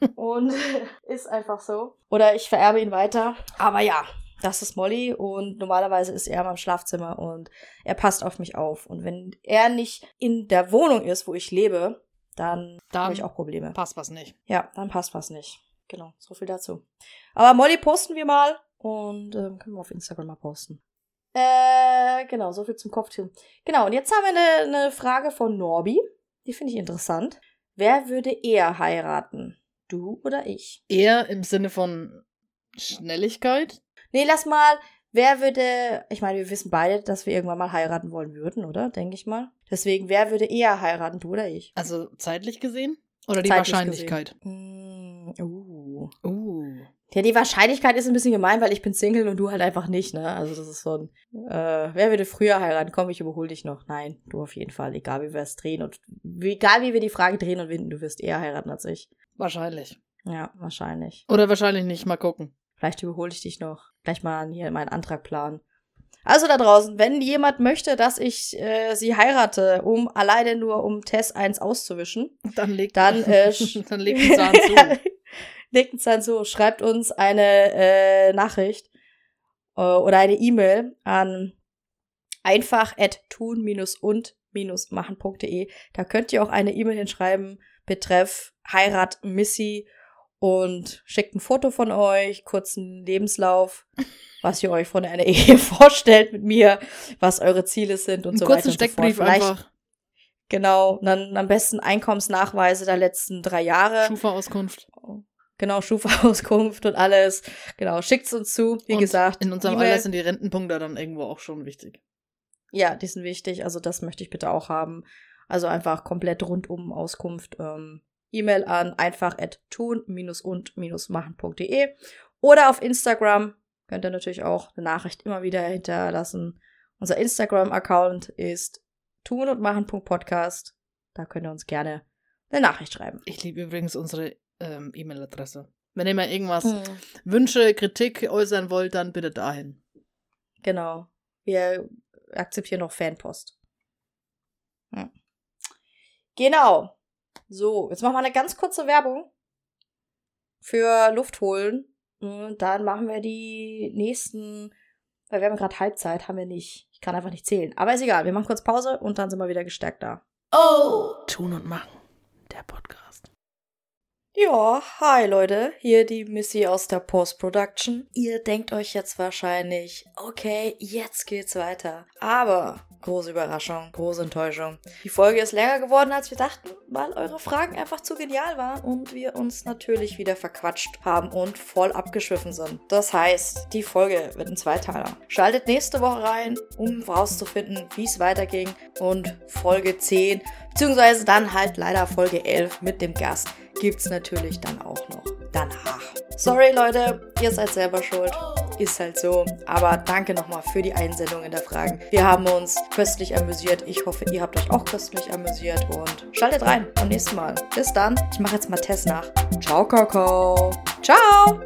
Speaker 2: [laughs] und [laughs] ist einfach so. Oder ich vererbe ihn weiter. Aber ja, das ist Molly und normalerweise ist er in meinem Schlafzimmer und er passt auf mich auf. Und wenn er nicht in der Wohnung ist, wo ich lebe, dann,
Speaker 1: Dann
Speaker 2: habe ich auch Probleme.
Speaker 1: passt was nicht.
Speaker 2: Ja, dann passt was nicht. Genau, so viel dazu. Aber Molly posten wir mal und ähm, können wir auf Instagram mal posten. Äh, genau, so viel zum Kopftier. Genau, und jetzt haben wir eine, eine Frage von Norbi. Die finde ich interessant. Wer würde eher heiraten? Du oder ich?
Speaker 1: Eher im Sinne von Schnelligkeit.
Speaker 2: Nee, lass mal. Wer würde, ich meine, wir wissen beide, dass wir irgendwann mal heiraten wollen würden, oder? Denke ich mal. Deswegen, wer würde eher heiraten, du oder ich?
Speaker 1: Also zeitlich gesehen? Oder die
Speaker 2: Zeitlich
Speaker 1: Wahrscheinlichkeit?
Speaker 2: Mm, uh.
Speaker 1: Uh.
Speaker 2: Ja, die Wahrscheinlichkeit ist ein bisschen gemein, weil ich bin Single und du halt einfach nicht, ne? Also das ist so ein, äh, wer würde früher heiraten? Komm, ich überhole dich noch. Nein, du auf jeden Fall. Egal wie wir es drehen und egal wie wir die Frage drehen und winden, du wirst eher heiraten als ich.
Speaker 1: Wahrscheinlich.
Speaker 2: Ja, wahrscheinlich.
Speaker 1: Oder wahrscheinlich nicht. Mal gucken.
Speaker 2: Vielleicht überhole ich dich noch. Gleich mal hier meinen Antrag planen. Also da draußen, wenn jemand möchte, dass ich äh, sie heirate, um alleine nur um Tess 1 auszuwischen,
Speaker 1: Dann legt,
Speaker 2: dann, äh, [laughs]
Speaker 1: dann legt Zahn zu. [laughs]
Speaker 2: Legt einen Zahn zu. Schreibt uns eine äh, Nachricht äh, oder eine E-Mail an einfach at tun-und-machen.de. Da könnt ihr auch eine E-Mail hinschreiben, betreff Heirat Missy und schickt ein Foto von euch, kurzen Lebenslauf, was ihr euch von einer [laughs] Ehe vorstellt mit mir, was eure Ziele sind und
Speaker 1: Einen
Speaker 2: so
Speaker 1: kurzen
Speaker 2: weiter. und so fort.
Speaker 1: Steckbrief
Speaker 2: Vielleicht,
Speaker 1: einfach.
Speaker 2: Genau, dann am besten Einkommensnachweise der letzten drei Jahre.
Speaker 1: Schufa-Auskunft.
Speaker 2: Genau, Schufa-Auskunft und alles. Genau, schickt's uns zu. Wie
Speaker 1: Und
Speaker 2: gesagt,
Speaker 1: In unserem. Alter sind die Rentenpunkte dann irgendwo auch schon wichtig.
Speaker 2: Ja, die sind wichtig. Also das möchte ich bitte auch haben. Also einfach komplett rundum Auskunft. Ähm, E-Mail an einfach at tun-und-machen.de oder auf Instagram könnt ihr natürlich auch eine Nachricht immer wieder hinterlassen. Unser Instagram-Account ist tun und machen.podcast. Da könnt ihr uns gerne eine Nachricht schreiben.
Speaker 1: Ich liebe übrigens unsere ähm, E-Mail-Adresse. Wenn ihr mal irgendwas Wünsche, Kritik äußern wollt, dann bitte dahin.
Speaker 2: Genau. Wir akzeptieren noch Fanpost. Hm. Genau. So, jetzt machen wir eine ganz kurze Werbung für Luft holen. Und dann machen wir die nächsten, weil wir haben gerade Halbzeit, haben wir nicht. Ich kann einfach nicht zählen. Aber ist egal, wir machen kurz Pause und dann sind wir wieder gestärkt da.
Speaker 1: Oh! Tun und machen. Der Podcast.
Speaker 2: Ja, hi Leute, hier die Missy aus der Post-Production. Ihr denkt euch jetzt wahrscheinlich, okay, jetzt geht's weiter. Aber, große Überraschung, große Enttäuschung. Die Folge ist länger geworden, als wir dachten, weil eure Fragen einfach zu genial waren und wir uns natürlich wieder verquatscht haben und voll abgeschwiffen sind. Das heißt, die Folge wird ein Zweiteiler. Schaltet nächste Woche rein, um rauszufinden, wie es weiterging und Folge 10, beziehungsweise dann halt leider Folge 11 mit dem Gast gibt's natürlich dann auch noch danach. Sorry Leute, ihr seid selber schuld. Ist halt so. Aber danke nochmal für die Einsendungen der Fragen. Wir haben uns köstlich amüsiert. Ich hoffe, ihr habt euch auch köstlich amüsiert und schaltet rein beim nächsten Mal. Bis dann. Ich mache jetzt mal Test nach. Ciao, Kakao. Ciao.